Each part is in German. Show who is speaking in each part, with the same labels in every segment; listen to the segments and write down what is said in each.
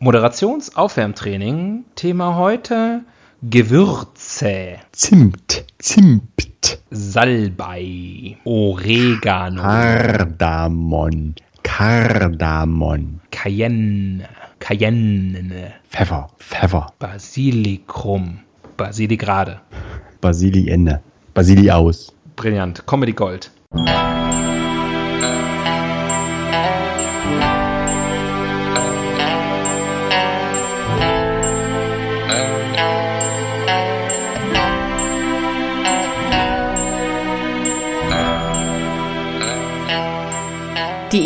Speaker 1: Moderationsaufwärmtraining. Thema heute Gewürze.
Speaker 2: Zimt, Zimt,
Speaker 1: Salbei. Oregano.
Speaker 2: Kardamom, Kardamom,
Speaker 1: Cayenne. Cayenne.
Speaker 2: Pfeffer, Pfeffer,
Speaker 1: Basilikum. Basiligrade.
Speaker 2: Basilienne, Basili aus.
Speaker 1: Brillant. Comedy Gold.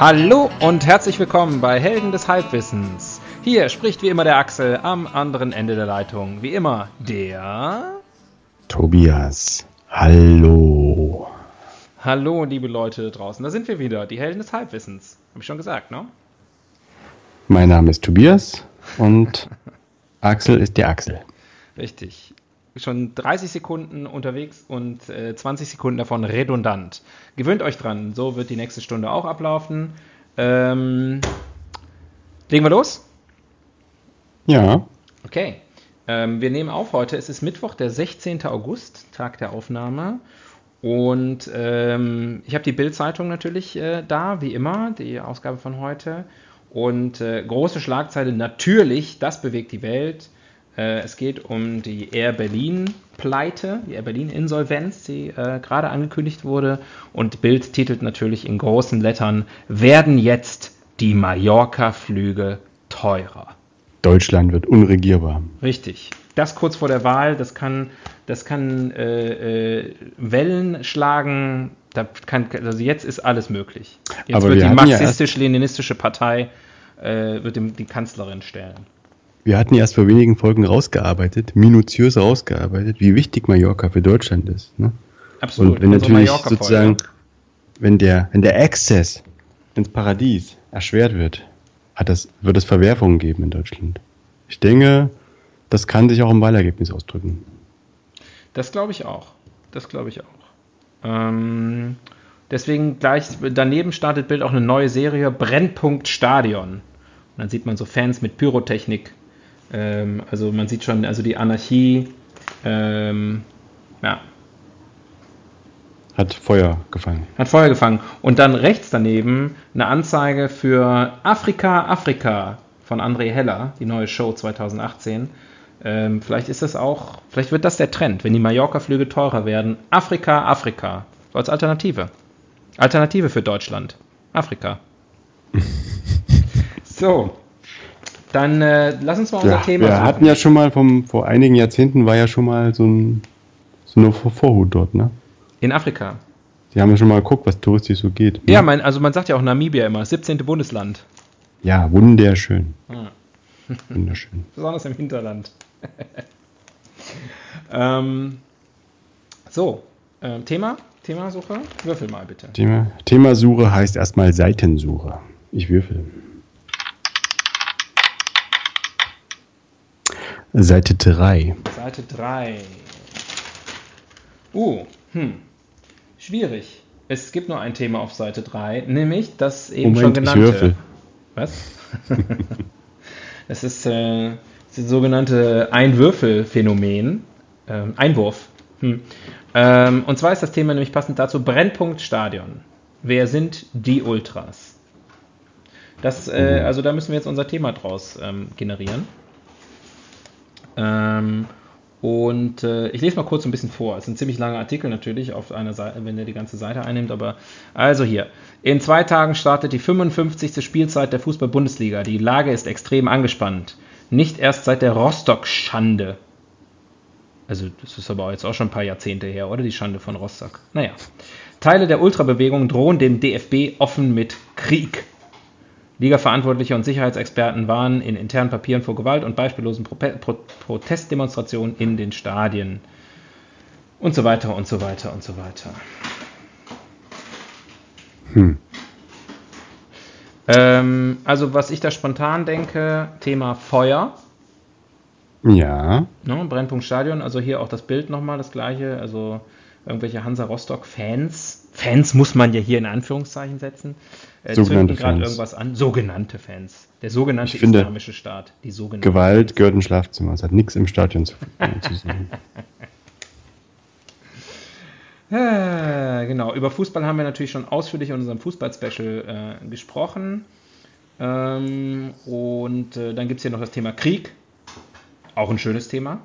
Speaker 1: Hallo und herzlich willkommen bei Helden des Halbwissens. Hier spricht wie immer der Axel am anderen Ende der Leitung. Wie immer der.
Speaker 2: Tobias, hallo.
Speaker 1: Hallo, liebe Leute draußen. Da sind wir wieder, die Helden des Halbwissens. Hab ich schon gesagt, ne?
Speaker 2: Mein Name ist Tobias und Axel ist der Axel.
Speaker 1: Richtig. Schon 30 Sekunden unterwegs und äh, 20 Sekunden davon redundant. Gewöhnt euch dran, so wird die nächste Stunde auch ablaufen. Ähm, legen wir los?
Speaker 2: Ja,
Speaker 1: Okay. Ähm, wir nehmen auf heute. Es ist Mittwoch, der 16. August, Tag der Aufnahme. Und ähm, ich habe die Bild-Zeitung natürlich äh, da, wie immer, die Ausgabe von heute. Und äh, große Schlagzeile natürlich, das bewegt die Welt. Äh, es geht um die Air Berlin-Pleite, die Air Berlin-Insolvenz, die äh, gerade angekündigt wurde. Und Bild titelt natürlich in großen Lettern: Werden jetzt die Mallorca-Flüge teurer?
Speaker 2: Deutschland wird unregierbar.
Speaker 1: Richtig. Das kurz vor der Wahl, das kann, das kann äh, äh, Wellen schlagen. Da kann, also jetzt ist alles möglich. Jetzt
Speaker 2: Aber
Speaker 1: wird
Speaker 2: wir
Speaker 1: die marxistisch-leninistische Partei äh, wird dem, die Kanzlerin stellen.
Speaker 2: Wir hatten erst vor wenigen Folgen rausgearbeitet, minutiös rausgearbeitet, wie wichtig Mallorca für Deutschland ist. Ne?
Speaker 1: Absolut.
Speaker 2: Und wenn
Speaker 1: Unsere
Speaker 2: natürlich sozusagen, wenn der, wenn der Access ins Paradies erschwert wird, hat das, wird es Verwerfungen geben in Deutschland. Ich denke, das kann sich auch im Wahlergebnis ausdrücken.
Speaker 1: Das glaube ich auch. Das glaube ich auch. Ähm, deswegen gleich daneben startet Bild auch eine neue Serie, Brennpunkt Stadion. Und dann sieht man so Fans mit Pyrotechnik. Ähm, also man sieht schon, also die Anarchie. Ähm, ja,
Speaker 2: Hat Feuer gefangen.
Speaker 1: hat Feuer gefangen. Und dann rechts daneben eine Anzeige für Afrika, Afrika von André Heller, die neue Show 2018. Ähm, vielleicht ist das auch, vielleicht wird das der Trend, wenn die Mallorca-Flüge teurer werden. Afrika, Afrika. So als Alternative. Alternative für Deutschland. Afrika. so. Dann äh, lass uns mal unser
Speaker 2: Ja,
Speaker 1: Thema
Speaker 2: wir
Speaker 1: suchen.
Speaker 2: hatten ja schon mal vom, vor einigen Jahrzehnten war ja schon mal so ein so eine Vor- Vorhut dort, ne?
Speaker 1: In Afrika.
Speaker 2: Die haben ja schon mal geguckt, was touristisch so geht. Ne?
Speaker 1: Ja, mein, also man sagt ja auch Namibia immer, 17. Bundesland.
Speaker 2: ja, wunderschön.
Speaker 1: Ja.
Speaker 2: Wunderschön.
Speaker 1: Besonders im Hinterland. ähm, so, ähm, Thema, Themasuche. Würfel mal bitte.
Speaker 2: Thema, Themasuche heißt erstmal Seitensuche. Ich würfel. Seite 3.
Speaker 1: Seite 3. Uh, hm. Schwierig. Es gibt nur ein Thema auf Seite 3, nämlich das eben schon
Speaker 2: Moment, ich
Speaker 1: genannte.
Speaker 2: würfel.
Speaker 1: Was? Es ist äh, das sogenannte Einwürfelphänomen. Ähm, Einwurf. Hm. Ähm, und zwar ist das Thema nämlich passend dazu Brennpunkt Stadion. Wer sind die Ultras? Das, äh, also da müssen wir jetzt unser Thema draus ähm, generieren. Ähm, und äh, ich lese mal kurz ein bisschen vor. Es sind ziemlich lange Artikel natürlich auf einer Seite, wenn ihr die ganze Seite einnimmt, aber also hier. In zwei Tagen startet die 55. Spielzeit der Fußball-Bundesliga. Die Lage ist extrem angespannt. Nicht erst seit der Rostock-Schande. Also, das ist aber jetzt auch schon ein paar Jahrzehnte her, oder? Die Schande von Rostock. Naja. Teile der Ultrabewegung drohen dem DFB offen mit Krieg. Liga-Verantwortliche und Sicherheitsexperten waren in internen Papieren vor Gewalt und beispiellosen Pro Pro Protestdemonstrationen in den Stadien. Und so weiter und so weiter und so weiter. Hm. Ähm, also, was ich da spontan denke, Thema Feuer.
Speaker 2: Ja.
Speaker 1: Ne, Brennpunkt Stadion, also hier auch das Bild nochmal, das gleiche. Also irgendwelche Hansa Rostock-Fans. Fans muss man ja hier in Anführungszeichen setzen.
Speaker 2: Äh, sogenannte
Speaker 1: gerade irgendwas an. Sogenannte Fans. Der sogenannte
Speaker 2: ich finde,
Speaker 1: islamische Staat. Die sogenannte
Speaker 2: Gewalt Fans. gehört ins Schlafzimmer. Es hat nichts im Stadion zu, zu suchen.
Speaker 1: Äh, genau, über Fußball haben wir natürlich schon ausführlich in unserem Fußball-Special äh, gesprochen. Ähm, und äh, dann gibt es hier noch das Thema Krieg. Auch ein schönes Thema.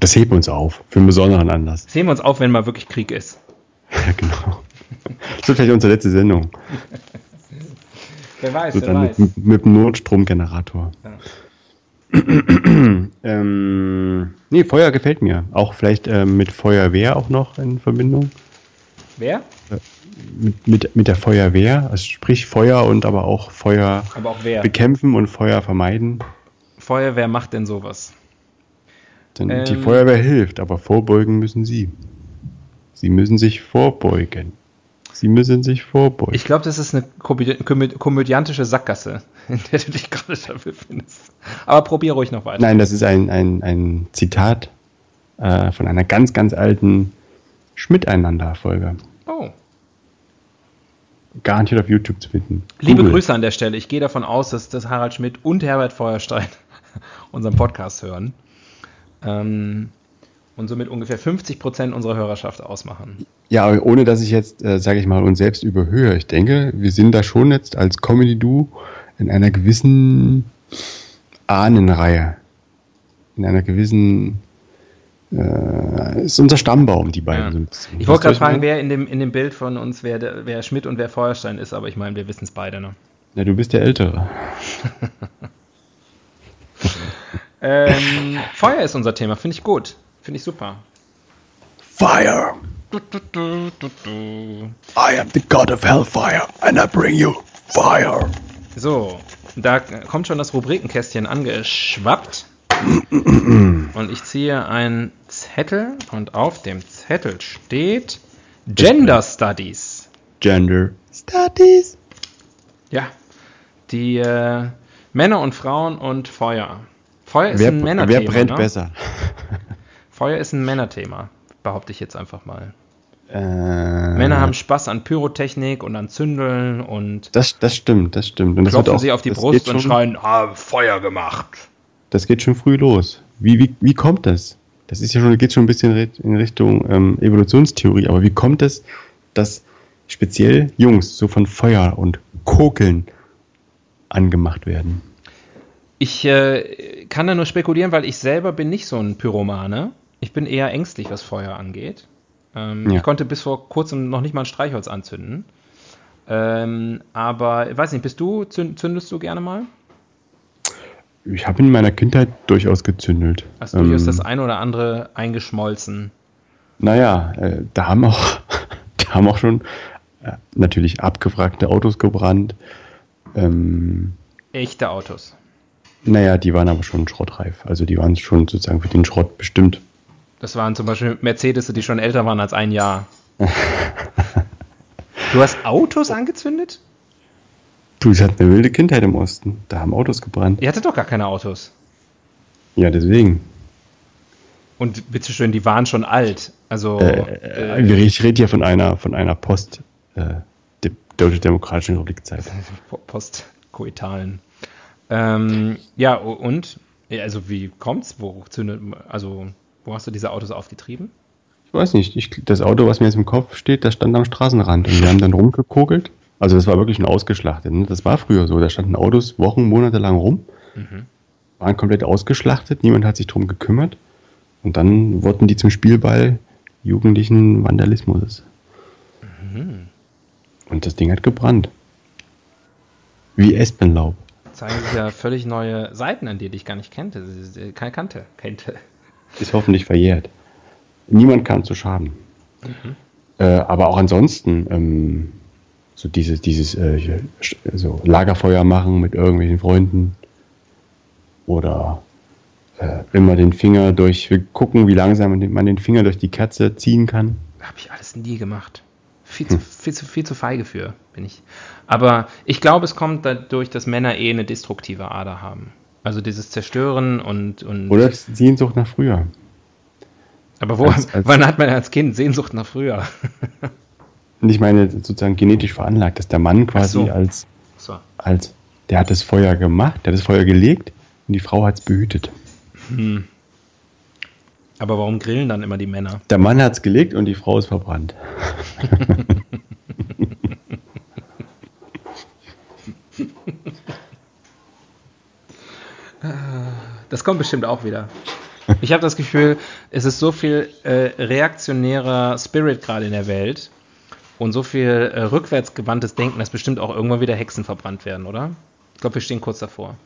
Speaker 2: Das heben wir uns auf, für einen besonderen Anlass.
Speaker 1: Das heben wir uns auf, wenn mal wirklich Krieg ist.
Speaker 2: Ja, genau. Das wird vielleicht unsere letzte Sendung.
Speaker 1: wer weiß,
Speaker 2: so
Speaker 1: wer weiß.
Speaker 2: Mit, mit dem Notstromgenerator. Ja. ähm, nee, Feuer gefällt mir. Auch vielleicht äh, mit Feuerwehr auch noch in Verbindung.
Speaker 1: Wer?
Speaker 2: Äh, mit, mit, mit der Feuerwehr, also sprich Feuer und aber auch Feuer
Speaker 1: aber auch
Speaker 2: bekämpfen und Feuer vermeiden.
Speaker 1: Feuerwehr macht denn sowas?
Speaker 2: Denn ähm, die Feuerwehr hilft, aber vorbeugen müssen sie. Sie müssen sich vorbeugen. Sie müssen sich vorbeugen.
Speaker 1: Ich glaube, das ist eine komö komö komödiantische Sackgasse, in der du dich gerade da befindest. Aber probier ruhig noch weiter.
Speaker 2: Nein, das ist ein, ein, ein Zitat äh, von einer ganz, ganz alten Schmiteinander-Folge.
Speaker 1: Oh.
Speaker 2: Garantiert auf YouTube zu finden.
Speaker 1: Liebe Google. Grüße an der Stelle. Ich gehe davon aus, dass, dass Harald Schmidt und Herbert Feuerstein unseren Podcast hören. Ähm, und somit ungefähr 50 Prozent unserer Hörerschaft ausmachen.
Speaker 2: Ja, ohne dass ich jetzt, äh, sage ich mal, uns selbst überhöhe. Ich denke, wir sind da schon jetzt als Comedy-Du in einer gewissen Ahnenreihe. In einer gewissen äh, ist unser Stammbaum, die beiden. Ja.
Speaker 1: Ich wollte gerade fragen, wer in dem, in dem Bild von uns, wer, der, wer Schmidt und wer Feuerstein ist, aber ich meine, wir wissen es beide, ne?
Speaker 2: Ja, du bist der Ältere.
Speaker 1: ähm, Feuer ist unser Thema, finde ich gut. Finde ich super.
Speaker 2: Fire! I am the God of Hellfire and I bring you fire!
Speaker 1: So, da kommt schon das Rubrikenkästchen angeschwappt. und ich ziehe einen Zettel und auf dem Zettel steht Gender Studies.
Speaker 2: Gender Studies.
Speaker 1: Ja, die äh, Männer und Frauen und Feuer. Feuer ist
Speaker 2: wer,
Speaker 1: ein Männerthema.
Speaker 2: Wer brennt
Speaker 1: ne?
Speaker 2: besser?
Speaker 1: Feuer ist ein Männerthema, behaupte ich jetzt einfach mal.
Speaker 2: Äh,
Speaker 1: Männer haben Spaß an Pyrotechnik und an Zündeln und
Speaker 2: das, das stimmt, das stimmt. Und das
Speaker 1: klopfen
Speaker 2: auch,
Speaker 1: sie auf die Brust und schreien, ah, Feuer gemacht.
Speaker 2: Das geht schon früh los. Wie, wie, wie kommt das? Das ist ja schon, geht schon ein bisschen in Richtung ähm, Evolutionstheorie, aber wie kommt es, dass speziell Jungs so von Feuer und Kokeln angemacht werden?
Speaker 1: Ich äh, kann da nur spekulieren, weil ich selber bin nicht so ein Pyromane. Ich bin eher ängstlich, was Feuer angeht. Ähm, ja. Ich konnte bis vor kurzem noch nicht mal ein Streichholz anzünden. Ähm, aber ich weiß nicht, bist du, zündest du gerne mal?
Speaker 2: Ich habe in meiner Kindheit durchaus gezündelt.
Speaker 1: Hast du ähm, durchaus das eine oder andere eingeschmolzen?
Speaker 2: Naja, äh, da haben auch, da haben auch schon äh, natürlich abgewrackte Autos gebrannt. Ähm,
Speaker 1: Echte Autos.
Speaker 2: Naja, die waren aber schon schrottreif. Also die waren schon sozusagen für den Schrott bestimmt.
Speaker 1: Das waren zum Beispiel Mercedes, die schon älter waren als ein Jahr. du hast Autos angezündet?
Speaker 2: Du, ich hatte eine wilde Kindheit im Osten. Da haben Autos gebrannt.
Speaker 1: Ihr hattet doch gar keine Autos.
Speaker 2: Ja, deswegen.
Speaker 1: Und bitteschön, die waren schon alt. Also.
Speaker 2: Äh, äh, ich rede hier von einer, von einer Post, äh, Deutsche Demokratischen Republik-Zeit.
Speaker 1: Postkoitalen. Ähm, ja, und? Also, wie kommt's? Wo zündet, also, wo hast du diese Autos aufgetrieben?
Speaker 2: Ich weiß nicht. Ich, das Auto, was mir jetzt im Kopf steht, das stand am Straßenrand und wir haben dann rumgekokelt. Also das war wirklich ein ausgeschlachtet. Ne? Das war früher so. Da standen Autos Wochen, Monate lang rum, mhm. waren komplett ausgeschlachtet, niemand hat sich drum gekümmert. Und dann wurden die zum Spielball jugendlichen Vandalismus. Mhm. Und das Ding hat gebrannt. Wie Espenlaub.
Speaker 1: Zeigen sich ja völlig neue Seiten an dir, die ich gar nicht kannte. Keine kannte. kannte.
Speaker 2: Ist hoffentlich verjährt. Niemand kam zu Schaden. Mhm. Äh, aber auch ansonsten, ähm, so dieses, dieses äh, so Lagerfeuer machen mit irgendwelchen Freunden oder äh, immer den Finger durch, wir gucken, wie langsam man den, Finger durch die Kerze ziehen kann.
Speaker 1: Habe ich alles nie gemacht. Viel zu, hm. viel, zu, viel zu feige für, bin ich. Aber ich glaube, es kommt dadurch, dass Männer eh eine destruktive Ader haben. Also dieses Zerstören und. und
Speaker 2: Oder Sehnsucht nach früher.
Speaker 1: Aber wo, als, als wann hat man als Kind Sehnsucht nach früher?
Speaker 2: Und ich meine sozusagen genetisch veranlagt, dass der Mann quasi so. als, so. als, der hat das Feuer gemacht, der hat das Feuer gelegt und die Frau hat es behütet. Hm.
Speaker 1: Aber warum grillen dann immer die Männer?
Speaker 2: Der Mann hat es gelegt und die Frau ist verbrannt.
Speaker 1: Das kommt bestimmt auch wieder. Ich habe das Gefühl, es ist so viel äh, reaktionärer Spirit gerade in der Welt und so viel äh, rückwärtsgewandtes Denken, dass bestimmt auch irgendwann wieder Hexen verbrannt werden, oder? Ich glaube, wir stehen kurz davor.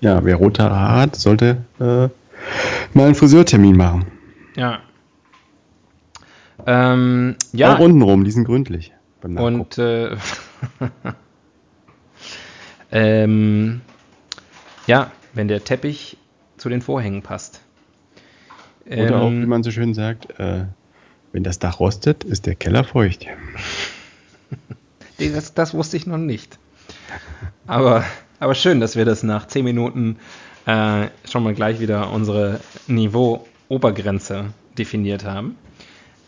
Speaker 2: Ja, wer rote Haare hat, sollte äh, mal einen Friseurtermin machen.
Speaker 1: Ja. Ähm, ja.
Speaker 2: Auch untenrum, die sind gründlich.
Speaker 1: Und äh, ähm, ja, wenn der Teppich zu den Vorhängen passt.
Speaker 2: Oder ähm, auch, wie man so schön sagt, äh, wenn das Dach rostet, ist der Keller feucht.
Speaker 1: das, das wusste ich noch nicht. Aber, aber schön, dass wir das nach 10 Minuten äh, schon mal gleich wieder unsere Niveau-Obergrenze definiert haben.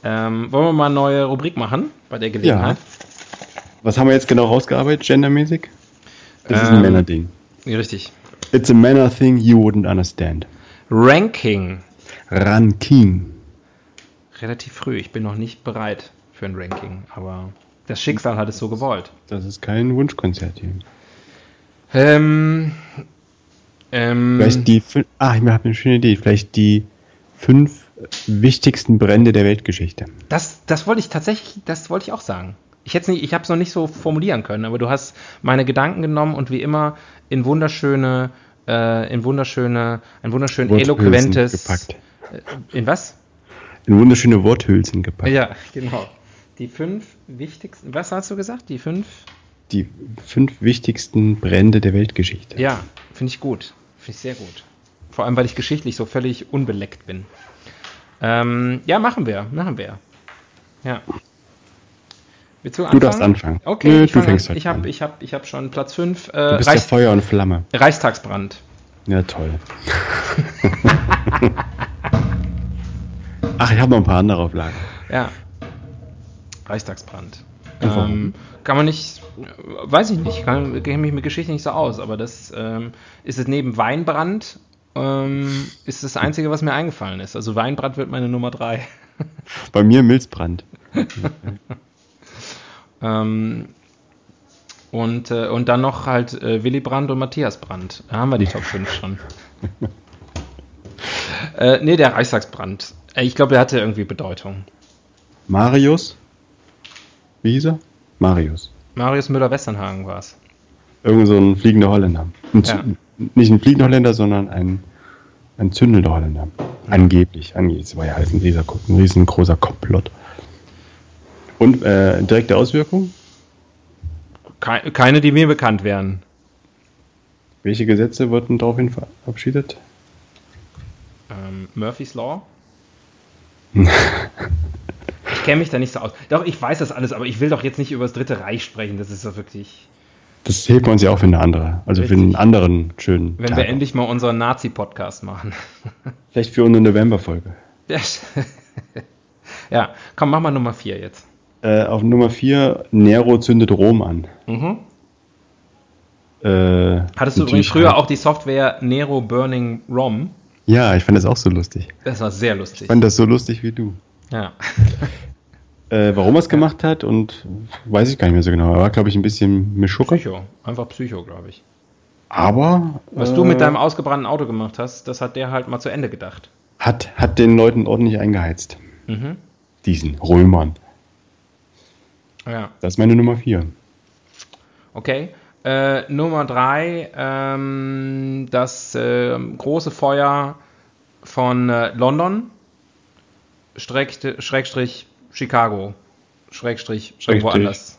Speaker 1: Ähm, wollen wir mal eine neue Rubrik machen bei der Gelegenheit?
Speaker 2: Ja. Was haben wir jetzt genau rausgearbeitet, gendermäßig? Das ähm, ist ein ähm, Männerding.
Speaker 1: Richtig.
Speaker 2: It's a manner thing you wouldn't understand.
Speaker 1: Ranking.
Speaker 2: Ranking.
Speaker 1: Relativ früh. Ich bin noch nicht bereit für ein Ranking, aber das Schicksal hat es so gewollt.
Speaker 2: Das ist kein Wunschkonzert hier.
Speaker 1: Ähm, ähm,
Speaker 2: Vielleicht die. Ah, ich habe eine schöne Idee. Vielleicht die fünf wichtigsten Brände der Weltgeschichte.
Speaker 1: Das, das wollte ich tatsächlich, das wollte ich auch sagen. Ich, ich habe es noch nicht so formulieren können, aber du hast meine Gedanken genommen und wie immer in wunderschöne, äh, in wunderschöne, ein wunderschön eloquentes.
Speaker 2: Gepackt.
Speaker 1: Äh, in was?
Speaker 2: In wunderschöne Worthülsen gepackt.
Speaker 1: Ja, genau. Die fünf wichtigsten, was hast du gesagt? Die fünf?
Speaker 2: Die fünf wichtigsten Brände der Weltgeschichte.
Speaker 1: Ja, finde ich gut. Finde ich sehr gut. Vor allem, weil ich geschichtlich so völlig unbeleckt bin. Ähm, ja, machen wir, machen wir. Ja.
Speaker 2: Willst du anfangen? Du darfst anfangen.
Speaker 1: Okay, Nö, ich, du fängst halt ich habe ich hab, ich hab schon Platz 5.
Speaker 2: Äh, du bist Reichs ja Feuer und Flamme.
Speaker 1: Reichstagsbrand.
Speaker 2: Ja, toll. Ach, ich habe noch ein paar andere Auflagen.
Speaker 1: Ja. Reichstagsbrand. Ähm, kann man nicht, weiß ich nicht, kann, kenne mich mit Geschichte nicht so aus, aber das ähm, ist es neben Weinbrand, ähm, ist das Einzige, was mir eingefallen ist. Also Weinbrand wird meine Nummer 3.
Speaker 2: Bei mir Milzbrand.
Speaker 1: ähm, und, äh, und dann noch halt äh, Willy Brandt und Matthias Brandt. Da haben wir die Top 5 schon. äh, nee, der Reichstagsbrand. Äh, ich glaube, der hatte irgendwie Bedeutung.
Speaker 2: Marius? Wie hieß er? Marius.
Speaker 1: Marius Müller-Westernhagen war es.
Speaker 2: Irgend so ein fliegender Holländer. Ein ja. Nicht ein fliegender Holländer, sondern ein, ein zündelnder Holländer. Angeblich. Angeblich. Das war ja alles ein, ein riesengroßer Komplott. Und äh, direkte Auswirkungen?
Speaker 1: Keine, die mir bekannt wären.
Speaker 2: Welche Gesetze wurden daraufhin verabschiedet?
Speaker 1: Ähm, Murphy's Law. ich kenne mich da nicht so aus. Doch, ich weiß das alles, aber ich will doch jetzt nicht über das Dritte Reich sprechen. Das ist doch wirklich.
Speaker 2: Das hebt man sich auch für eine andere, also Richtig. für einen anderen schönen.
Speaker 1: Wenn Tag wir endlich mal unseren Nazi-Podcast machen.
Speaker 2: Vielleicht für unsere November-Folge.
Speaker 1: Ja. ja, komm, mach mal Nummer 4 jetzt.
Speaker 2: Äh, auf Nummer 4, Nero zündet Rom an. Mhm.
Speaker 1: Äh, Hattest du übrigens früher auch die Software Nero Burning ROM?
Speaker 2: Ja, ich fand das auch so lustig.
Speaker 1: Das war sehr lustig. Ich
Speaker 2: fand das so lustig wie du.
Speaker 1: Ja.
Speaker 2: äh, warum er es gemacht hat und weiß ich gar nicht mehr so genau. Er war, glaube ich, ein bisschen Mischucker.
Speaker 1: Psycho. Einfach Psycho, glaube ich.
Speaker 2: Aber.
Speaker 1: Was äh, du mit äh, deinem ausgebrannten Auto gemacht hast, das hat der halt mal zu Ende gedacht.
Speaker 2: Hat, hat den Leuten ordentlich eingeheizt. Mhm. Diesen Römern.
Speaker 1: Ja.
Speaker 2: Das ist meine Nummer 4.
Speaker 1: Okay. Äh, Nummer 3, ähm, das äh, große Feuer von äh, London Schrägstrich, Schrägstrich Chicago, Schrägstrich,
Speaker 2: Schrägstrich.
Speaker 1: irgendwo anders.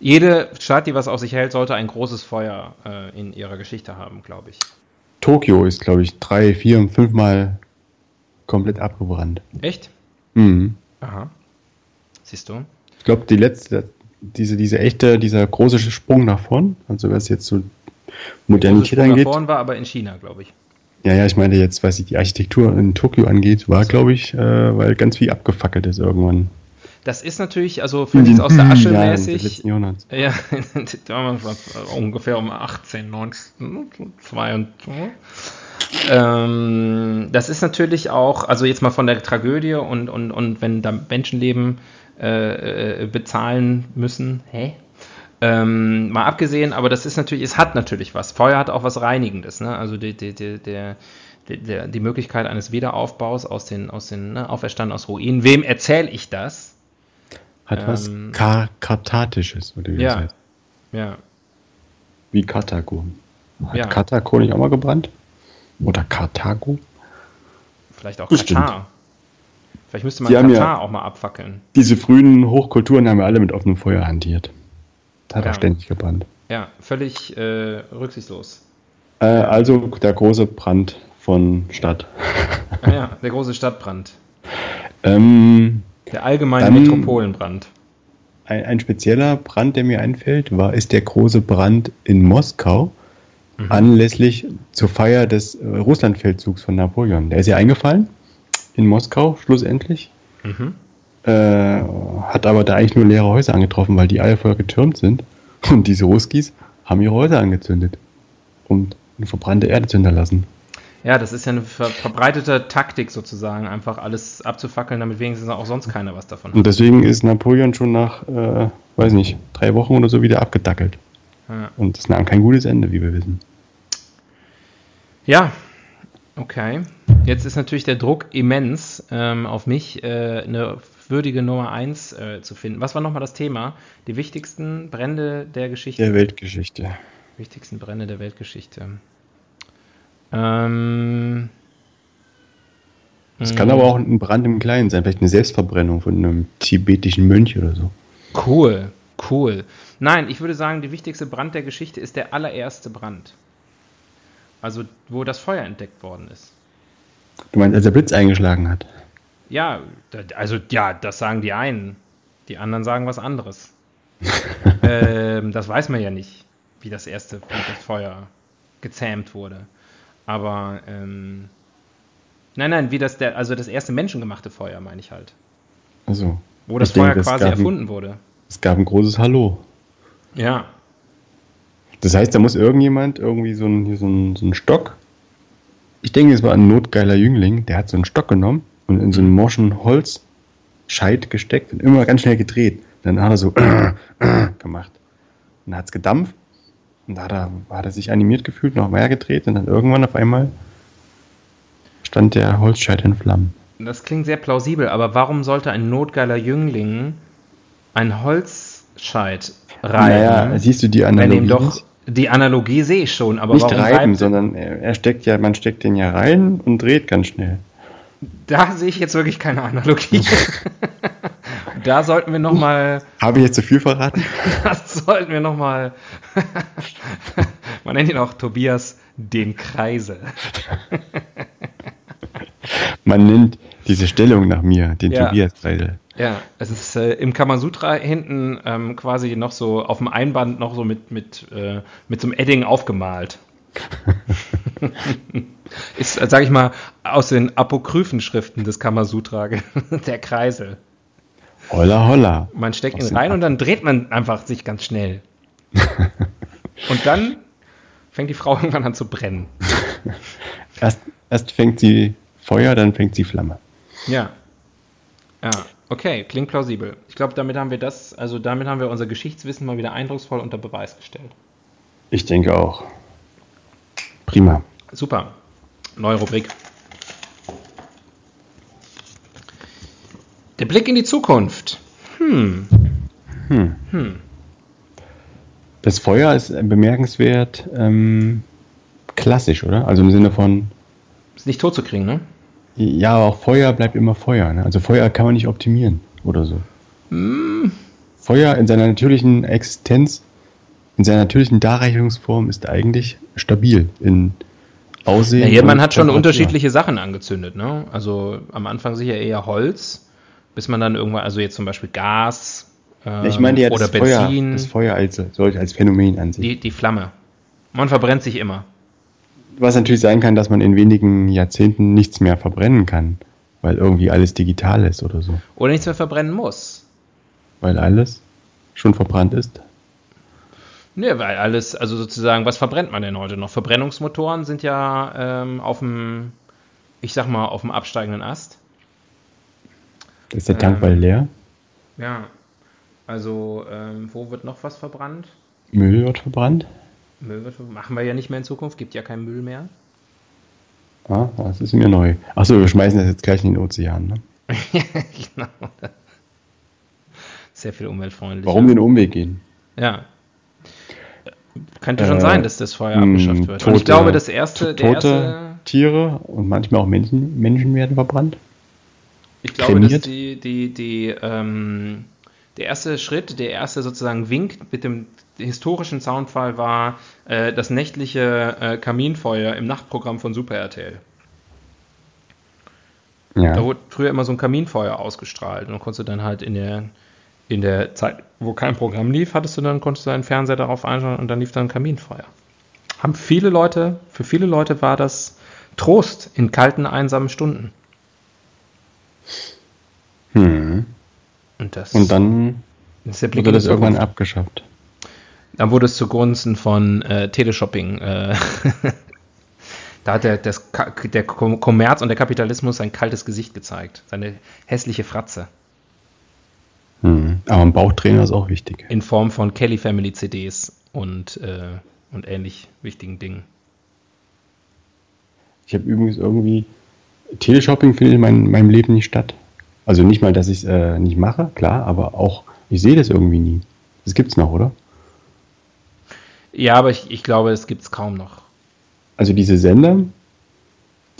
Speaker 1: Jede Stadt, die was auf sich hält, sollte ein großes Feuer äh, in ihrer Geschichte haben, glaube ich.
Speaker 2: Tokio ist, glaube ich, drei, vier, fünfmal komplett abgebrannt.
Speaker 1: Echt?
Speaker 2: Mhm.
Speaker 1: Aha. Siehst du?
Speaker 2: Ich glaube, die letzte, diese, diese echte, dieser große Sprung nach vorn, also was jetzt so Modernität
Speaker 1: Sprung nach
Speaker 2: angeht.
Speaker 1: vorn war aber in China, glaube ich.
Speaker 2: Ja, ja, ich meine jetzt, was die Architektur in Tokio angeht, war, glaube ich, äh, weil ganz viel abgefackelt ist irgendwann.
Speaker 1: Das ist natürlich, also für nichts aus der Asche
Speaker 2: des
Speaker 1: mäßig. Ja, ungefähr um 18, 19, 2 und so. Ähm, das ist natürlich auch, also jetzt mal von der Tragödie und, und, und wenn da Menschenleben äh, äh, bezahlen müssen, hä? Ähm, mal abgesehen, aber das ist natürlich, es hat natürlich was. Feuer hat auch was Reinigendes, ne? Also die, die, die, der, die, die Möglichkeit eines Wiederaufbaus aus den, aus den ne, Auferstanden aus Ruinen. Wem erzähle ich das?
Speaker 2: Hat was
Speaker 1: Ähm,
Speaker 2: Ka Kathartisches, oder wie
Speaker 1: Ja.
Speaker 2: das heißt.
Speaker 1: Ja,
Speaker 2: Wie Karthago. Hat
Speaker 1: Ja.
Speaker 2: Karthago nicht auch mal gebrannt? Oder Karthago?
Speaker 1: Vielleicht auch
Speaker 2: Bestimmt.
Speaker 1: Katar. Vielleicht müsste man Katar
Speaker 2: ja-
Speaker 1: auch mal abfackeln.
Speaker 2: Diese frühen Hochkulturen haben ja alle mit offenem Feuer hantiert. Hat
Speaker 1: Ja.
Speaker 2: auch ständig gebrannt.
Speaker 1: Ja, völlig äh, rücksichtslos.
Speaker 2: Äh, also der große Brand von Stadt.
Speaker 1: Ah ja, der große Stadtbrand.
Speaker 2: Ähm,
Speaker 1: Der allgemeine
Speaker 2: Dann-
Speaker 1: Metropolenbrand.
Speaker 2: ein, ein spezieller Brand, der mir einfällt, war, ist der große Brand in Moskau anlässlich zur Feier des äh, Russlandfeldzugs von Napoleon. Der ist ja eingefallen in Moskau schlussendlich,
Speaker 1: Mhm.
Speaker 2: äh, hat aber da eigentlich nur leere Häuser angetroffen, weil die alle voll getürmt sind. Und diese Ruskis haben ihre Häuser angezündet und eine verbrannte Erde zu hinterlassen.
Speaker 1: Ja, das ist ja eine ver verbreitete Taktik sozusagen, einfach alles abzufackeln, damit wenigstens auch sonst keiner was davon hat.
Speaker 2: Und deswegen ist Napoleon schon nach, äh, weiß nicht, drei Wochen oder so wieder abgedackelt.
Speaker 1: Ja.
Speaker 2: Und das nahm kein gutes Ende, wie wir wissen.
Speaker 1: Ja, okay. Jetzt ist natürlich der Druck immens ähm, auf mich, äh, eine würdige Nummer 1 äh, zu finden. Was war nochmal das Thema? Die wichtigsten Brände der Geschichte.
Speaker 2: Der Weltgeschichte.
Speaker 1: Wichtigsten Brände der Weltgeschichte. Ähm,
Speaker 2: Es kann aber auch ein Brand im Kleinen sein, vielleicht eine Selbstverbrennung von einem tibetischen Mönch oder so.
Speaker 1: Cool, cool. Nein, ich würde sagen, die wichtigste Brand der Geschichte ist der allererste Brand. Also, wo das Feuer entdeckt worden ist.
Speaker 2: Du meinst, als der Blitz eingeschlagen hat?
Speaker 1: Ja, also ja, das sagen die einen. Die anderen sagen was anderes. ähm, das weiß man ja nicht, wie das erste, das Feuer gezähmt wurde. Aber ähm, nein, nein, wie das der, also das erste menschengemachte Feuer meine ich halt,
Speaker 2: Also,
Speaker 1: wo das
Speaker 2: denke,
Speaker 1: Feuer
Speaker 2: das
Speaker 1: quasi
Speaker 2: gab ein-
Speaker 1: erfunden wurde.
Speaker 2: es gab ein großes Hallo.
Speaker 1: Ja,
Speaker 2: Das heißt, da muss irgendjemand irgendwie so ein, hier so so ein Stock. Ich denke, es war ein notgeiler Jüngling, der hat so einen Stock genommen und in so einen morschen Holzscheit gesteckt und immer ganz schnell gedreht. Dann hat er so gemacht. Und dann hat es gedampft und da hat er, hat er sich animiert gefühlt, noch mehr gedreht und dann irgendwann auf einmal stand der Holzscheit in Flammen.
Speaker 1: das klingt sehr plausibel, aber warum sollte ein notgeiler Jüngling ein Holzscheit reiben?
Speaker 2: Naja, siehst du die
Speaker 1: wenn
Speaker 2: Analogie?
Speaker 1: ihm doch die Analogie sehe ich schon, aber
Speaker 2: nicht reiben, sondern er, steckt ja, man steckt den ja rein und dreht ganz schnell.
Speaker 1: Da sehe ich jetzt wirklich keine Analogie. da sollten wir noch mal,
Speaker 2: Habe ich jetzt zu viel verraten?
Speaker 1: das sollten wir noch mal, man nennt ihn auch Tobias den Kreisel.
Speaker 2: Man nennt diese Stellung nach mir, den
Speaker 1: Ja.
Speaker 2: Tobias-Kreisel.
Speaker 1: Ja, es ist äh, im Kamasutra hinten ähm, quasi noch so auf dem Einband noch so mit, mit, äh, mit so einem Edding aufgemalt. ist, sag ich mal, aus den Apokryphenschriften des Kamasutra, der Kreisel.
Speaker 2: Holla, holla.
Speaker 1: Man steckt
Speaker 2: Aus
Speaker 1: ihn rein und dann dreht man einfach sich ganz schnell. und dann fängt die Frau irgendwann an zu brennen.
Speaker 2: Erst, erst fängt sie Feuer, dann fängt sie Flamme.
Speaker 1: Ja. Ja, okay, klingt plausibel. Ich glaube, damit haben wir das, also damit haben wir unser Geschichtswissen mal wieder eindrucksvoll unter Beweis gestellt.
Speaker 2: Ich denke auch. Prima.
Speaker 1: Super. Neue Rubrik. Der Blick in die Zukunft. Hm.
Speaker 2: Hm.
Speaker 1: Hm.
Speaker 2: Das Feuer ist bemerkenswert ähm, klassisch, oder? Also im Sinne von,
Speaker 1: Ist nicht tot zu kriegen, ne?
Speaker 2: Ja, aber auch Feuer bleibt immer Feuer. Ne? Also Feuer kann man nicht optimieren oder so.
Speaker 1: Mm.
Speaker 2: Feuer in seiner natürlichen Existenz, in seiner natürlichen Darreichungsform ist eigentlich stabil in Aussehen.
Speaker 1: Ja, hier, man hat schon unterschiedliche Sachen angezündet. Ne? Also am Anfang sicher eher Holz, bis man dann irgendwann, also jetzt zum Beispiel Gas ähm,
Speaker 2: Ich meine ja
Speaker 1: oder
Speaker 2: das Feuer,
Speaker 1: Benzin,
Speaker 2: das Feuer als solch als Phänomen an sich.
Speaker 1: die, die Flamme. Man verbrennt sich immer.
Speaker 2: Was natürlich sein kann, dass man in wenigen Jahrzehnten nichts mehr verbrennen kann, weil irgendwie alles digital ist oder so.
Speaker 1: Oder nichts mehr verbrennen muss.
Speaker 2: Weil alles schon verbrannt ist.
Speaker 1: Ne, weil alles, also sozusagen, was verbrennt man denn heute noch? Verbrennungsmotoren sind ja ähm, auf dem, ich sag mal, auf dem absteigenden Ast.
Speaker 2: Ist der Tank
Speaker 1: Ähm.
Speaker 2: bald leer?
Speaker 1: Ja. Also, ähm, wo wird noch was verbrannt?
Speaker 2: Müll wird verbrannt?
Speaker 1: Müll machen wir ja nicht mehr in Zukunft, gibt ja keinen Müll mehr.
Speaker 2: Ah, das ist mir neu. Achso, wir schmeißen das jetzt gleich in den Ozean. Ne?
Speaker 1: genau. Sehr viel umweltfreundlich.
Speaker 2: Warum den Umweg gehen?
Speaker 1: Ja. Könnte schon
Speaker 2: Äh,
Speaker 1: sein, dass das Feuer
Speaker 2: mh,
Speaker 1: abgeschafft wird. Und ich
Speaker 2: tote-
Speaker 1: glaube, das erste, der
Speaker 2: Tote
Speaker 1: erste,
Speaker 2: Tiere und manchmal auch Menschen, Menschen werden verbrannt.
Speaker 1: ich glaube, dass
Speaker 2: kremiert.
Speaker 1: die, die, die, ähm, der erste Schritt, der erste sozusagen Wink mit dem historischen Soundfall war äh, das nächtliche äh, Kaminfeuer im Nachtprogramm von Super RTL. Da
Speaker 2: Ja.
Speaker 1: wurde früher immer so ein Kaminfeuer ausgestrahlt und dann konntest du dann halt in der, in der Zeit, wo kein Programm lief, hattest du dann, konntest du deinen Fernseher darauf einschalten und dann lief dann ein Kaminfeuer. Haben viele Leute, für viele Leute war das Trost in kalten, einsamen Stunden.
Speaker 2: Hm.
Speaker 1: Und, das,
Speaker 2: Und dann wurde das irgendwann abgeschafft.
Speaker 1: Dann wurde es zugunsten von äh, Teleshopping. Äh, da hat der, das, der Kom- Kommerz und der Kapitalismus sein kaltes Gesicht gezeigt. Seine hässliche Fratze.
Speaker 2: Hm. Aber ein Bauchtrainer ist auch wichtig.
Speaker 1: in Form von Kelly Family CDs und, äh, und ähnlich wichtigen Dingen.
Speaker 2: Ich habe übrigens irgendwie. Teleshopping findet in mein, meinem Leben nicht statt. Also nicht mal, dass ich es äh, nicht mache, klar, aber auch, ich sehe das irgendwie nie. Das gibt's noch, oder?
Speaker 1: Ja, aber ich, ich glaube, es gibt es kaum noch.
Speaker 2: Also diese Sender,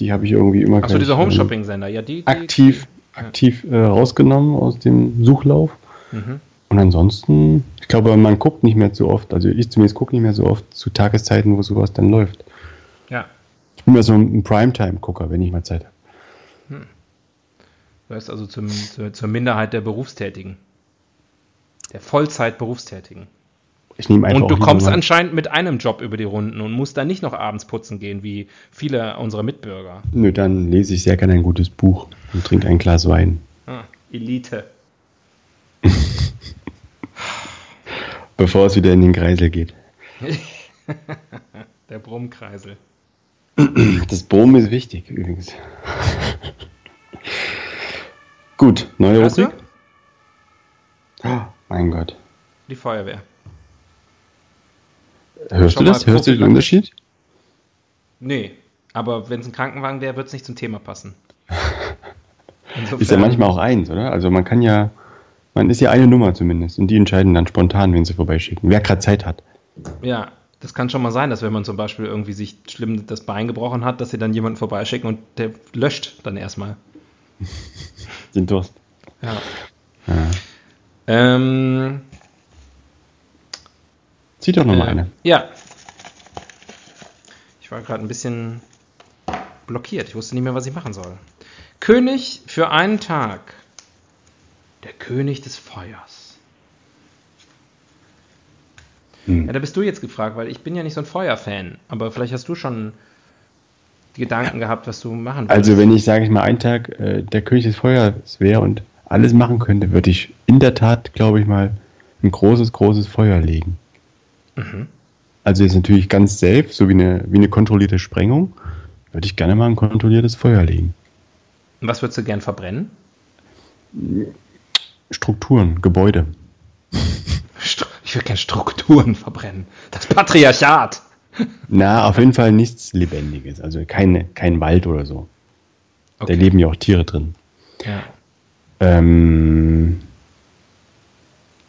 Speaker 2: die habe ich irgendwie immer
Speaker 1: Achso,
Speaker 2: ähm,
Speaker 1: Home-Shopping-Sender, ja, die. die
Speaker 2: aktiv,
Speaker 1: Ja.
Speaker 2: aktiv äh, rausgenommen aus dem Suchlauf.
Speaker 1: Mhm.
Speaker 2: Und ansonsten, ich glaube, man guckt nicht mehr so oft, also ich zumindest gucke nicht mehr so oft zu Tageszeiten, wo sowas dann läuft.
Speaker 1: Ja,
Speaker 2: Ich bin mehr so ein Primetime-Gucker, wenn ich mal Zeit habe.
Speaker 1: du gehörst also zum, zur, zur Minderheit der Berufstätigen. Der Vollzeit-Berufstätigen.
Speaker 2: Ich nehme einfach
Speaker 1: Und du kommst
Speaker 2: mal-
Speaker 1: anscheinend mit einem Job über die Runden und musst dann nicht noch abends putzen gehen, wie viele unserer Mitbürger.
Speaker 2: Nö, dann lese ich sehr gerne ein gutes Buch und trinke ein Glas Wein.
Speaker 1: Ah, Elite.
Speaker 2: Bevor es wieder in den Kreisel geht.
Speaker 1: Der Brummkreisel.
Speaker 2: Das Bohm ist wichtig übrigens. Gut, neue? Rubrik. Oh, mein Gott.
Speaker 1: Die Feuerwehr.
Speaker 2: Hörst du das? Hörst du den? Unterschied?
Speaker 1: Nee, aber wenn es ein Krankenwagen wäre, wird es nicht zum Thema passen.
Speaker 2: Ist ja
Speaker 1: Insofern-
Speaker 2: manchmal auch eins, oder? Also man kann ja, man ist ja eine Nummer zumindest und die entscheiden dann spontan, wen sie vorbeischicken. Wer gerade Zeit hat.
Speaker 1: Ja, das kann schon mal sein, dass wenn man zum Beispiel irgendwie sich schlimm das Bein gebrochen hat, dass sie dann jemanden vorbeischicken und der löscht dann erstmal.
Speaker 2: Den Durst.
Speaker 1: Ja.
Speaker 2: Ja.
Speaker 1: Ähm,
Speaker 2: Zieh doch nochmal
Speaker 1: äh,
Speaker 2: eine.
Speaker 1: Ja. Ich war gerade ein bisschen blockiert. Ich wusste nicht mehr, was ich machen soll. König für einen Tag. Der König des Feuers.
Speaker 2: Hm.
Speaker 1: Ja, da bist du jetzt gefragt, weil ich bin ja nicht so ein Feuerfan. Aber vielleicht hast du schon Gedanken gehabt, was du machen würdest.
Speaker 2: Also wenn ich, sage ich mal, einen Tag äh, der König des Feuers wäre und alles machen könnte, würde ich in der Tat, glaube ich mal, ein großes, großes Feuer legen.
Speaker 1: Mhm.
Speaker 2: Also jetzt natürlich ganz safe, so wie eine, wie eine kontrollierte Sprengung, würde ich gerne mal ein kontrolliertes Feuer legen.
Speaker 1: Und was würdest du gern verbrennen?
Speaker 2: Strukturen, Gebäude.
Speaker 1: Ich will gerne Strukturen verbrennen. Das Patriarchat.
Speaker 2: Na, auf jeden Fall nichts Lebendiges, also keine, kein Wald oder so. Da
Speaker 1: Okay.
Speaker 2: leben ja auch Tiere drin.
Speaker 1: Ja.
Speaker 2: Ähm,